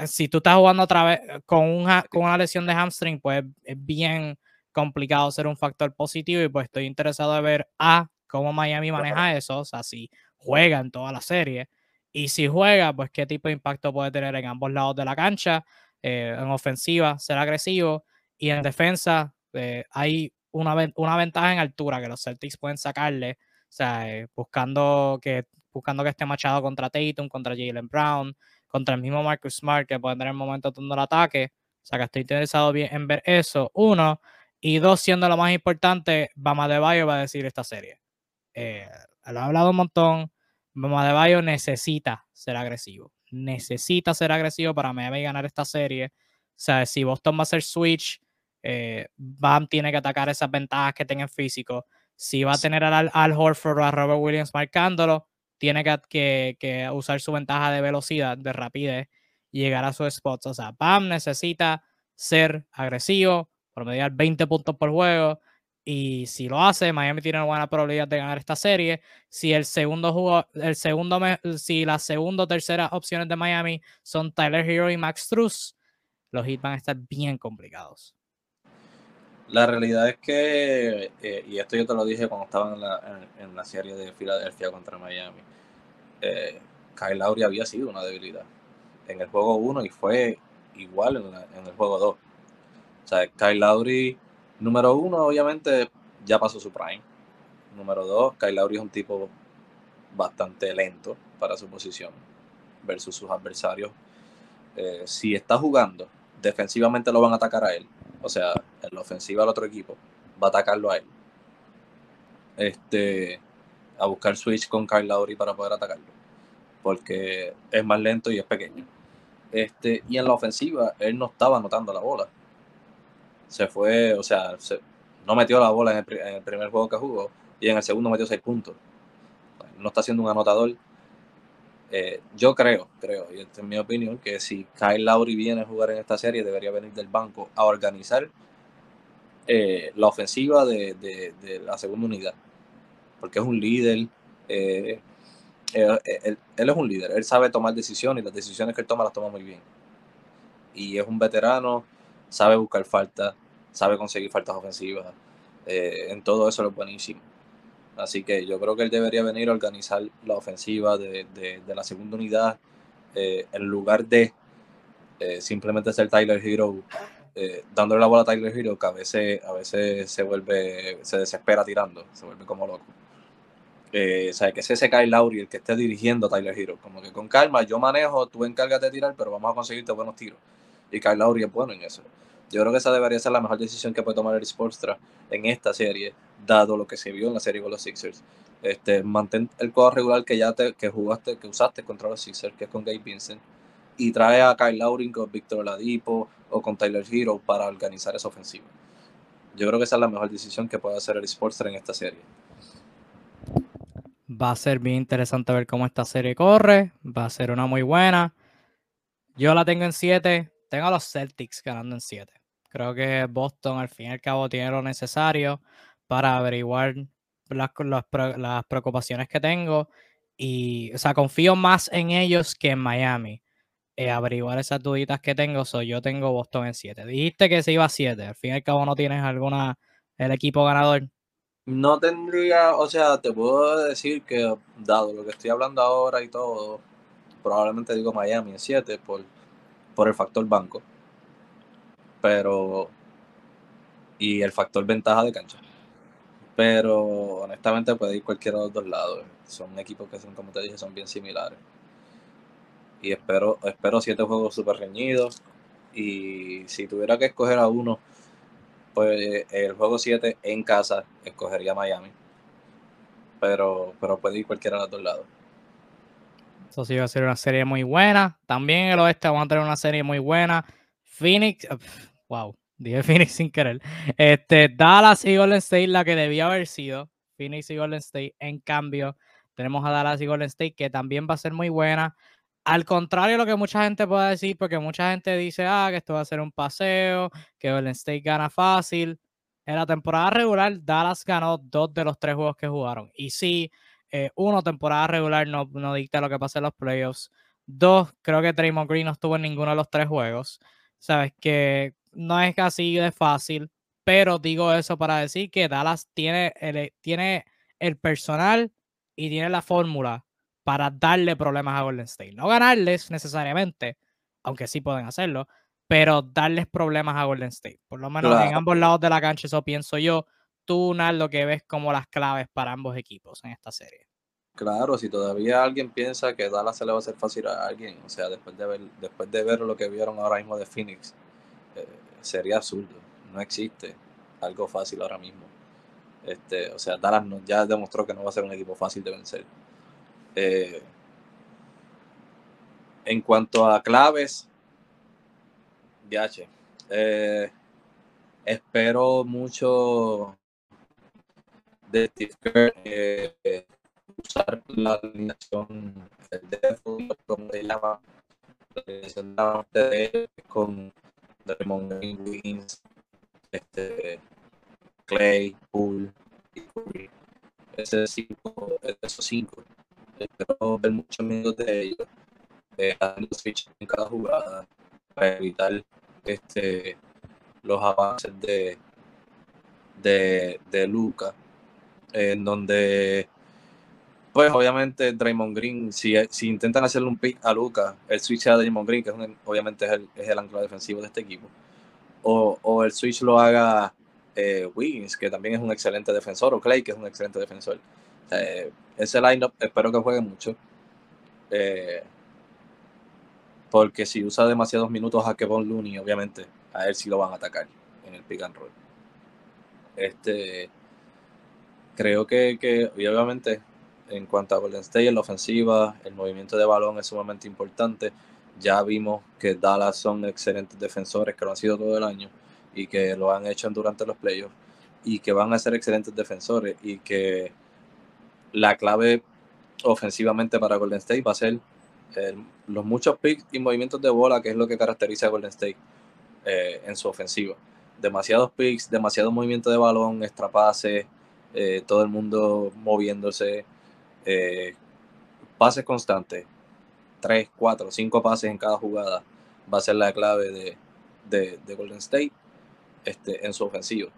Speaker 1: si tú estás jugando otra vez con una, con una lesión de hamstring, pues es bien complicado ser un factor positivo y pues estoy interesado en ver a cómo Miami maneja eso, o sea, si juega en toda la serie y si juega, pues qué tipo de impacto puede tener en ambos lados de la cancha, eh, en ofensiva, ser agresivo y en defensa eh, hay una, una ventaja en altura que los Celtics pueden sacarle, o sea, eh, buscando, que, buscando que esté machado contra Tatum, contra Jalen Brown, contra el mismo Marcus Smart que puede tener momentos donde el ataque. O sea que estoy interesado bien en ver eso. Uno. Y dos, siendo lo más importante, Bama de Bayo va a decir esta serie. Eh, lo ha hablado un montón. Bama de Bayo necesita ser agresivo. Necesita ser agresivo para Miami ganar esta serie. O sea, si Boston va a hacer switch, eh, Bam tiene que atacar esas ventajas que tenga en físico. Si va a tener al, al Horford o a Robert Williams marcándolo, tiene que, usar su ventaja de velocidad, de rapidez, y llegar a sus spots. O sea, Pam necesita ser agresivo, promediar 20 puntos por juego. Y si lo hace, Miami tiene una buena probabilidad de ganar esta serie. Si el segundo juego, el segundo, si las segunda o tercera opciones de Miami son Tyler Hero y Max Truss, los hits van a estar bien complicados.
Speaker 2: La realidad es que, eh, y esto yo te lo dije cuando estaba en la, en la serie de Filadelfia contra Miami, eh, Kyle Lowry había sido una debilidad en el juego 1 y fue igual en, el juego 2. O sea, Kyle Lowry, número 1, obviamente ya pasó su prime. Número 2, Kyle Lowry es un tipo bastante lento para su posición versus sus adversarios. Eh, si está jugando, defensivamente lo van a atacar a él. O sea, en la ofensiva al otro equipo va a atacarlo a él. Este, a buscar switch con Kyle Lowry para poder atacarlo, porque es más lento y es pequeño. Este, y en la ofensiva, él no estaba anotando la bola. Se fue, o sea, no metió la bola en el, primer juego que jugó y en el segundo metió seis puntos. No está siendo un anotador. Eh, yo creo, creo, y esta es mi opinión, que si Kyle Lowry viene a jugar en esta serie, debería venir del banco a organizar eh, la ofensiva de la segunda unidad porque es un líder. Eh, eh, él, es un líder, él sabe tomar decisiones y las decisiones que él toma las toma muy bien. Y es un veterano, sabe buscar faltas, sabe conseguir faltas ofensivas. Eh, en todo eso es buenísimo. Así que yo creo que él debería venir a organizar la ofensiva de, la segunda unidad en lugar de simplemente ser Tyler Hero, dándole la bola a Tyler Hero, que a veces, a veces se vuelve, se desespera tirando, se vuelve como loco eh, o sea, que ese Kyle Lowry el que esté dirigiendo a Tyler Hero. Como que con calma, yo manejo, tú encárgate de tirar, pero vamos a conseguirte buenos tiros. Y Kyle Lowry es bueno en eso. Yo creo que esa debería ser la mejor decisión que puede tomar el Sportstra en esta serie, dado lo que se vio en la serie con los Sixers. Este, mantén el cuadro regular que ya te, que jugaste, que usaste contra los Sixers, que es con Gabe Vincent, y trae a Kyle Lowry con Víctor Ladipo o con Tyler Hero para organizar esa ofensiva. Yo creo que esa es la mejor decisión que puede hacer el Sportstra en esta serie.
Speaker 1: Va a ser bien interesante ver cómo esta serie corre. Va a ser una muy buena. Yo la tengo en 7. Tengo a los Celtics ganando en 7. Creo que Boston al fin y al cabo tiene lo necesario para averiguar las, las, preocupaciones que tengo. Y, o sea, confío más en ellos que en Miami. Eh, averiguar esas duditas que tengo. So, yo tengo Boston en 7. Dijiste que se iba a 7. Al fin y al cabo no tienes alguna el equipo ganador.
Speaker 2: No tendría, o sea, te puedo decir que dado lo que estoy hablando ahora y todo, probablemente digo Miami en 7 por, por el factor banco. Pero. Y el factor ventaja de cancha. Pero honestamente puede ir cualquiera de los dos lados. Son equipos que son, como te dije, son bien similares. Y espero, espero siete juegos súper reñidos. Y si tuviera que escoger a uno pues el juego 7 en casa escogería Miami. pero, pero puede ir cualquiera de los dos lados.
Speaker 1: Eso sí va a ser una serie muy buena. También en el oeste vamos a tener una serie muy buena. Phoenix, wow, dije Phoenix sin querer. Este, Dallas y Golden State, la que debía haber sido. Phoenix y Golden State. En cambio, tenemos a Dallas y Golden State, que también va a ser muy buena. Al contrario de lo que mucha gente puede decir, porque mucha gente dice, ah, que esto va a ser un paseo, que Golden State gana fácil. En la temporada regular, Dallas ganó dos de los tres juegos que jugaron. Y sí, eh, uno, temporada regular no, no dicta lo que pasa en los playoffs. Dos, creo que Draymond Green no estuvo en ninguno de los tres juegos. Sabes que no es así de fácil, pero digo eso para decir que Dallas tiene el, tiene el personal y tiene la fórmula para darle problemas a Golden State. No ganarles necesariamente, aunque sí pueden hacerlo, pero darles problemas a Golden State. Por lo menos en ambos lados de la cancha, eso pienso yo. Tú, lo que ves como las claves para ambos equipos en esta serie.
Speaker 2: Claro, si todavía alguien piensa que Dallas se le va a hacer fácil a alguien, o sea, después de ver, después de ver lo que vieron ahora mismo de Phoenix, eh, sería absurdo. No existe algo fácil ahora mismo. Este, o sea, Dallas ya demostró que no va a ser un equipo fácil de vencer. Eh, en cuanto a claves, eh, espero mucho de Steve Kerr eh, usar la alineación del como se llama, con Draymond Green, Wiggins, este, Clay, Poole y Curry. Ese cinco, esos cinco. Espero ver muchos minutos de ellos, eh, los switch en cada jugada para evitar este, los avances de, de, de Luca, en donde, pues obviamente Draymond Green, si, si intentan hacerle un pick a Luca, el switch a Draymond Green, que es obviamente es el, es el ancla defensivo de este equipo, o, o el switch lo haga eh, Wiggins, que también es un excelente defensor, o Clay, que es un excelente defensor. Eh, ese lineup espero que juegue mucho. Eh, porque si usa demasiados minutos a Kevon Looney, obviamente a él sí lo van a atacar en el pick and roll. Este, creo que, que obviamente en cuanto a Golden State en la ofensiva, el movimiento de balón es sumamente importante. Ya vimos que Dallas son excelentes defensores, que lo han sido todo el año y que lo han hecho durante los playoffs y que van a ser excelentes defensores y que la clave ofensivamente para Golden State va a ser los muchos picks y movimientos de bola, que es lo que caracteriza a Golden State eh, en su ofensiva. Demasiados picks, demasiado movimiento de balón, extra eh, todo el mundo moviéndose, eh, pases constantes, 3, 4, 5 pases en cada jugada, va a ser la clave de, Golden State este, en su ofensiva.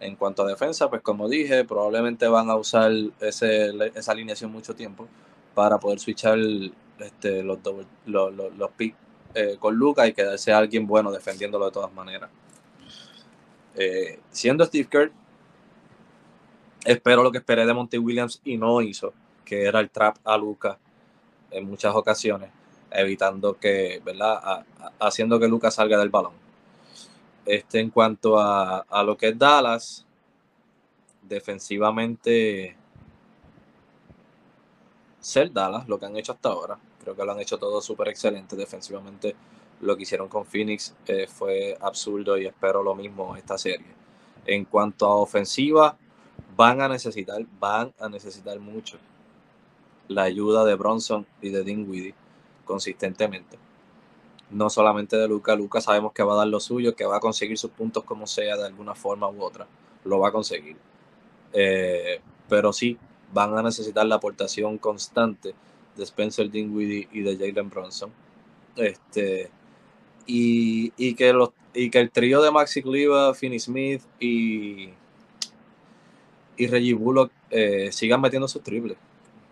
Speaker 2: En cuanto a defensa, pues como dije, probablemente van a usar ese, esa alineación mucho tiempo para poder switchar este, los, los, los, picks eh, con Lucas y quedarse alguien bueno defendiéndolo de todas maneras. Eh, siendo Steve Kerr, espero lo que esperé de Monty Williams y no hizo, que era el trap a Lucas en muchas ocasiones, evitando que, ¿verdad? haciendo que Lucas salga del balón. Este, en cuanto a, a lo que es Dallas, defensivamente ser Dallas, lo que han hecho hasta ahora. Creo que lo han hecho todo súper excelente. Defensivamente, lo que hicieron con Phoenix eh, fue absurdo y espero lo mismo esta serie. En cuanto a ofensiva, van a necesitar, van a necesitar mucho la ayuda de Bronson y de Dinwiddie consistentemente. No solamente de Luca, Luca sabemos que va a dar lo suyo, que va a conseguir sus puntos como sea, de alguna forma u otra. Lo va a conseguir. Eh, pero sí, van a necesitar la aportación constante de Spencer Dinwiddie y de Jalen Bronson. Este, y, que los, y que el trío de Maxi Cleva, Finney Smith y, y Reggie Bullock eh, sigan metiendo sus triples.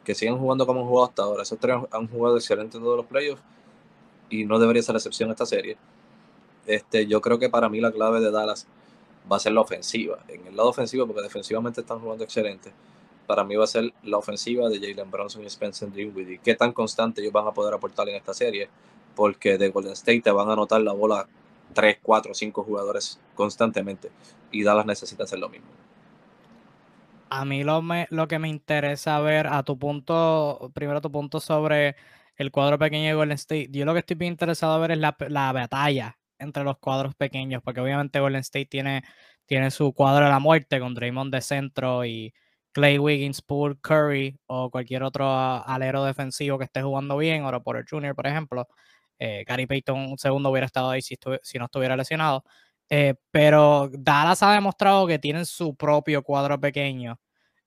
Speaker 2: Que sigan jugando como han jugado hasta ahora. Esos tres han jugado excelente en todos los playoffs y no debería ser la excepción esta serie. Este, yo creo que para mí la clave de Dallas va a ser la ofensiva. En el lado ofensivo, porque defensivamente están jugando excelente para mí va a ser la ofensiva de Jalen Bronson y Spencer Dinwiddie. Qué tan constante ellos van a poder aportar en esta serie, porque de Golden State te van a anotar la bola 3, 4, 5 jugadores constantemente y Dallas necesita hacer lo mismo.
Speaker 1: A mí lo, me, lo que me interesa ver a tu punto, primero tu punto sobre el cuadro pequeño de Golden State. Yo lo que estoy bien interesado a ver es la, la batalla entre los cuadros pequeños, porque obviamente Golden State tiene, tiene su cuadro de la muerte con Draymond de centro y Clay Wiggins, Poole, Curry o cualquier otro alero defensivo que esté jugando bien, Oro el Jr., por ejemplo. Eh, Gary Payton un segundo hubiera estado ahí si no estuviera lesionado. Eh, pero Dallas ha demostrado que tienen su propio cuadro pequeño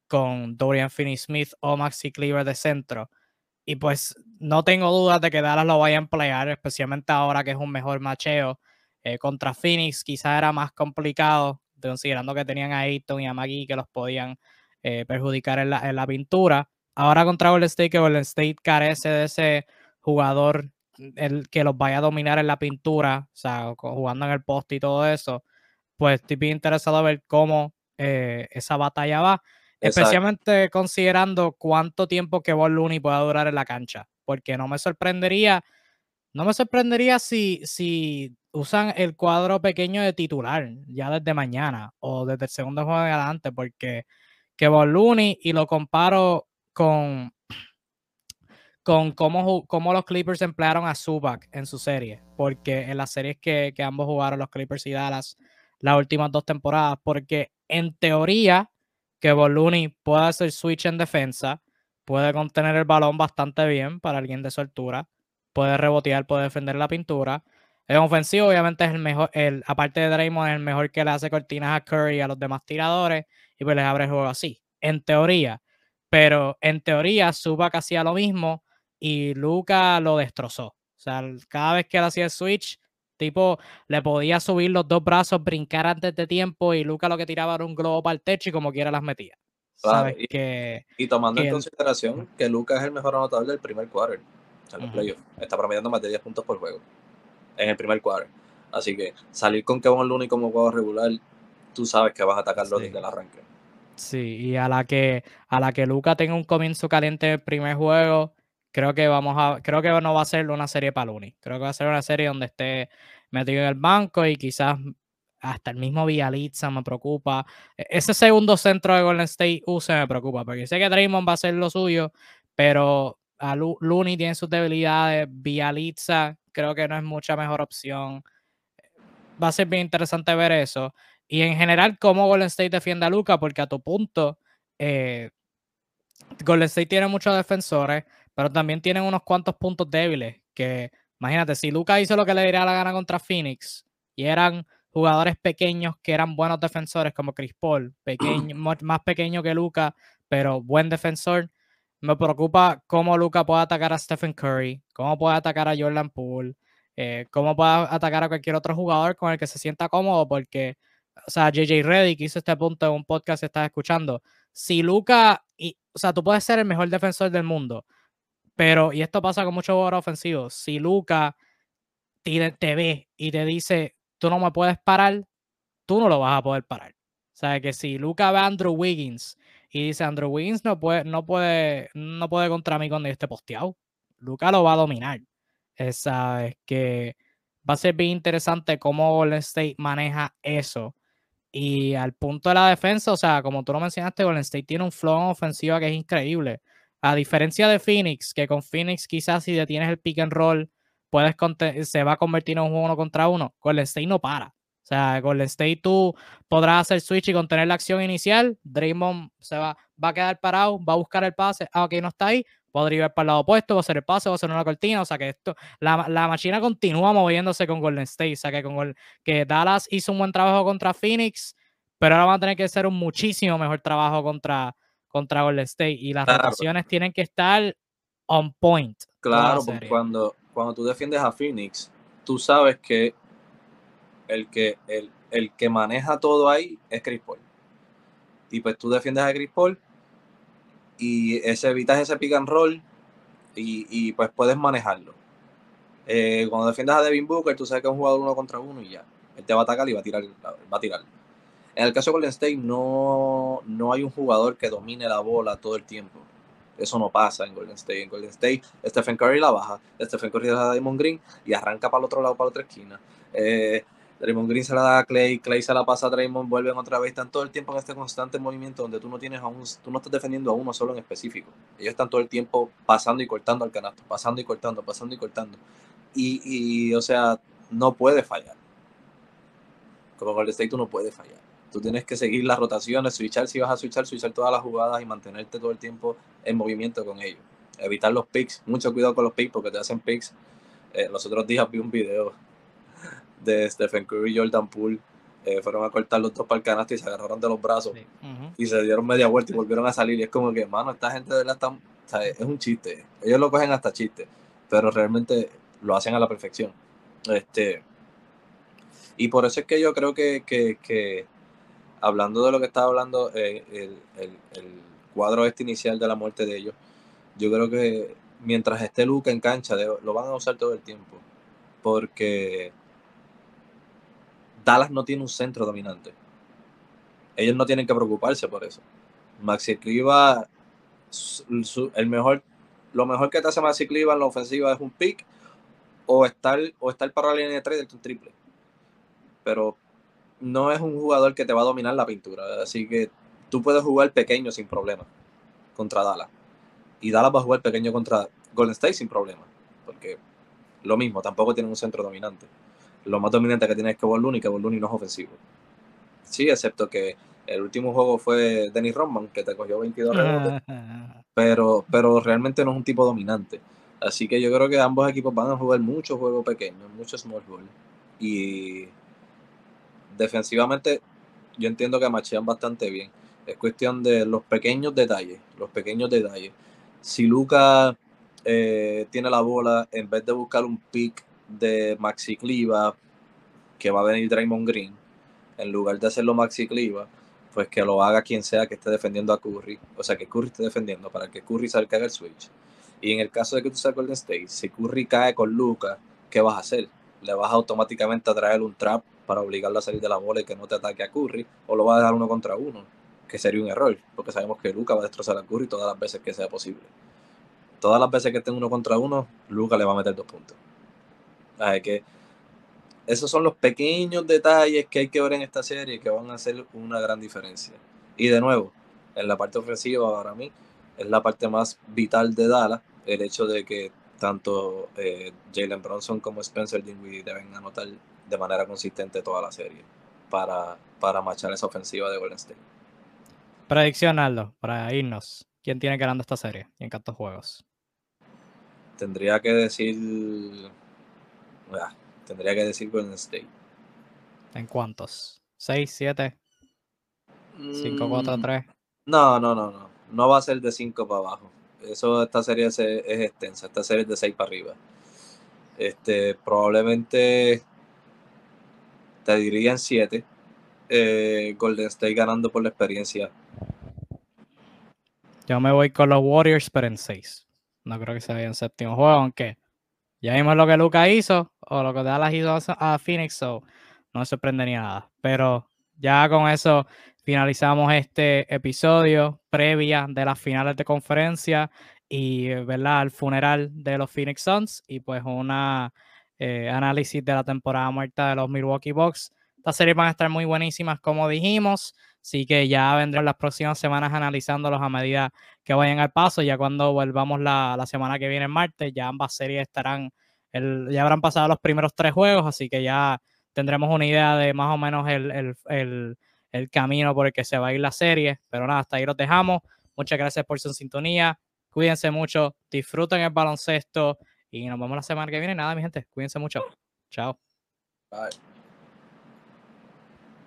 Speaker 1: con Dorian Finney-Smith o Maxi Cleaver de centro. Y pues no tengo dudas de que Dallas lo vaya a emplear, especialmente ahora que es un mejor macheo. Eh, contra Phoenix quizás era más complicado, considerando que tenían a Ayton y a Magui que los podían eh, perjudicar en la, pintura. Ahora contra Golden State, que Golden State carece de ese jugador el que los vaya a dominar en la pintura, o sea, jugando en el poste y todo eso, pues estoy bien interesado a ver cómo eh, esa batalla va, especialmente considerando cuánto tiempo que Ball Looney pueda durar en la cancha, porque no me sorprendería, no me sorprendería si, si usan el cuadro pequeño de titular ya desde mañana o desde el segundo juego de adelante, porque que Ball Looney y lo comparo con con cómo, cómo, los Clippers emplearon a Zubac en su serie, porque en las series que, que, ambos jugaron, los Clippers y Dallas, las últimas dos temporadas, porque en teoría que Boluni puede hacer switch en defensa, puede contener el balón bastante bien para alguien de su altura, puede rebotear, puede defender la pintura. En ofensivo, obviamente, es el mejor, el, aparte de Draymond, es el mejor que le hace cortinas a Curry y a los demás tiradores y pues les abre el juego así, en teoría. Pero en teoría, Zubac hacía lo mismo y Luca lo destrozó. O sea, cada vez que él hacía el switch, tipo, le podía subir los dos brazos, brincar antes de tiempo y Luca lo que tiraba era un globo para el techo y como quiera las metía.
Speaker 2: y, que, y, tomando en consideración que Luca es el mejor anotador del primer quarter en los playoffs. Está promediando más de 10 puntos por juego en el primer quarter. Así que salir con Kevin Looney como juego regular, tú sabes que vas a atacarlo desde el arranque.
Speaker 1: Sí, y a la que a la que Luca tenga un comienzo caliente en el primer juego, creo que vamos a, creo que no va a ser una serie para Looney. Creo que va a ser una serie donde esté metido en el banco y quizás hasta el mismo Vialitza me preocupa. E, ese segundo centro de Golden State use me preocupa, porque sé que Draymond va a hacer lo suyo, pero a Looney tiene sus debilidades. Vialitza creo que no es mucha mejor opción. Va a ser bien interesante ver eso. Y en general, cómo Golden State defiende a Luca, porque a tu punto, eh, Golden State tiene muchos defensores pero también tienen unos cuantos puntos débiles. Que imagínate, si Luca hizo lo que le diría la gana contra Phoenix y eran jugadores pequeños que eran buenos defensores como Chris Paul, pequeño, más pequeño que Luca, pero buen defensor. Me preocupa cómo Luca puede atacar a Stephen Curry, cómo puede atacar a Jordan Poole, eh, cómo puede atacar a cualquier otro jugador con el que se sienta cómodo, porque, o sea, JJ Reddick hizo este punto en un podcast que estás escuchando. Si Luca, o sea, tú puedes ser el mejor defensor del mundo, pero, y esto pasa con muchos jugadores ofensivos, si Luca te, ve y te dice, tú no me puedes parar, tú no lo vas a poder parar. O sea, que si Luca ve a Andrew Wiggins y dice, Andrew Wiggins no puede, no puede, no puede contra mí cuando yo esté posteado, Luca lo va a dominar. Esa es que va a ser bien interesante cómo Golden State maneja eso. Y al punto de la defensa, o sea, como tú lo mencionaste, Golden State tiene un flow ofensivo que es increíble. A diferencia de Phoenix, que con Phoenix quizás si detienes el pick and roll, puedes se va a convertir en un uno contra uno. Golden State no para. O sea, Golden State tú podrás hacer switch y contener la acción inicial. Draymond se va, va a quedar parado, va a buscar el pase. Ah, ok, no está ahí. Podría ir para el lado opuesto, va a hacer el pase, va a hacer una cortina. O sea que esto, la, la máquina continúa moviéndose con Golden State. O sea que, con que Dallas hizo un buen trabajo contra Phoenix, pero ahora va a tener que hacer un muchísimo mejor trabajo contra, contra Golden State y las rotaciones tienen que estar on point.
Speaker 2: Claro, porque cuando, cuando tú defiendes a Phoenix, tú sabes que el que, el, el que maneja todo ahí es Chris Paul. Y pues tú defiendes a Chris Paul y ese, evitas ese pick and roll y, y pues puedes manejarlo. Eh, cuando defiendes a Devin Booker, tú sabes que es un jugador uno contra uno y ya. Él te va a atacar y va a tirar, va a tirar. En el caso de Golden State no, no hay un jugador que domine la bola todo el tiempo. Eso no pasa en Golden State. En Golden State, Stephen Curry la baja, Stephen Curry la da Damon Green y arranca para el otro lado, para la otra esquina. Eh, Draymond Green se la da a Clay, Clay se la pasa a Draymond, vuelven otra vez, están todo el tiempo en este constante movimiento donde tú no tienes a un, tú no estás defendiendo a uno solo en específico. Ellos están todo el tiempo pasando y cortando al canasto, pasando y cortando, pasando y cortando. Y, y o sea, no puede fallar. Como Golden State tú no puedes fallar. Tú tienes que seguir las rotaciones, switchar si vas a switchar, switchar todas las jugadas y mantenerte todo el tiempo en movimiento con ellos. Evitar los picks, mucho cuidado con los picks porque te hacen picks. Eh, los otros días vi un video de Stephen Curry y Jordan Poole. Eh, fueron a cortar los dos para el canasto y se agarraron de los brazos y se dieron media vuelta y volvieron a salir. Y es como que, mano, esta gente de verdad está, es un chiste. Ellos lo cogen hasta chiste, pero realmente lo hacen a la perfección. Este, y por eso es que yo creo que, que, hablando de lo que estaba hablando, eh, el, el, cuadro este inicial de la muerte de ellos, yo creo que mientras esté Luca en cancha, lo van a usar todo el tiempo. Porque Dallas no tiene un centro dominante. Ellos no tienen que preocuparse por eso. Maxi Cliva, el mejor, lo mejor que te hace Maxi Cliva en la ofensiva es un pick o estar, o estar para la línea de 3 del triple. Pero no es un jugador que te va a dominar la pintura. Así que tú puedes jugar pequeño sin problema contra Dallas. Y Dallas va a jugar pequeño contra Golden State sin problema. Porque lo mismo, tampoco tiene un centro dominante lo más dominante que tiene es que Looney, que Looney no es ofensivo. Sí, excepto que el último juego fue Dennis Rodman, que te cogió 22 rebotes, pero, pero realmente no es un tipo dominante. Así que yo creo que ambos equipos van a jugar muchos juegos pequeños, muchos small ball. Y defensivamente yo entiendo que machean bastante bien. Es cuestión de los pequeños detalles, los pequeños detalles. Si Luca eh, tiene la bola, en vez de buscar un pick de Maxi Cliva, que va a venir Draymond Green, en lugar de hacerlo Maxi Cliva, pues que lo haga quien sea que esté defendiendo a Curry, o sea, que Curry esté defendiendo para que Curry salga el switch. Y en el caso de que tú seas Golden State, si Curry cae con Luca, ¿qué vas a hacer? ¿Le vas automáticamente a traer un trap para obligarlo a salir de la bola y que no te ataque a Curry? ¿O lo vas a dejar uno contra uno? Que sería un error, porque sabemos que Luca va a destrozar a Curry todas las veces que sea posible. Todas las veces que estén uno contra uno, Luca le va a meter dos puntos que esos son los pequeños detalles que hay que ver en esta serie que van a hacer una gran diferencia. Y de nuevo, en la parte ofensiva para mí es la parte más vital de Dallas, el hecho de que tanto eh, Jalen Bronson como Spencer Dinwiddie deben anotar de manera consistente toda la serie para, para marchar esa ofensiva de Golden State.
Speaker 1: Predicción, Aldo, para irnos. ¿Quién tiene ganando esta serie y en cuántos juegos?
Speaker 2: Tendría que decir tendría que decir Golden State.
Speaker 1: ¿En cuántos? ¿6, 7? ¿5, 4, 3?
Speaker 2: No, no, no, no. No va a ser de 5 para abajo. Eso, esta serie es, extensa. Esta serie es de 6 para arriba. Este, probablemente te diría en 7. Eh, Golden State ganando por la experiencia.
Speaker 1: Yo me voy con los Warriors, pero en 6. No creo que se vaya en séptimo juego, aunque ya vimos lo que Luca hizo o lo que Dallas hizo a Phoenix, so no me sorprendería nada. Pero ya con eso finalizamos este episodio previa de las finales de conferencia y ¿verdad? el funeral de los Phoenix Suns y pues una eh, análisis de la temporada muerta de los Milwaukee Bucks. Estas series van a estar muy buenísimas, como dijimos. Así que ya vendrán las próximas semanas analizándolos a medida que vayan al paso. Ya cuando volvamos la, la semana que viene, en martes, ya ambas series estarán, el, ya habrán pasado los primeros tres juegos, así que ya tendremos una idea de más o menos el, el, el, el camino por el que se va a ir la serie. Pero nada, hasta ahí los dejamos. Muchas gracias por su sintonía. Cuídense mucho, disfruten el baloncesto y nos vemos la semana que viene. Nada, mi gente, cuídense mucho. Chao.
Speaker 2: Bye.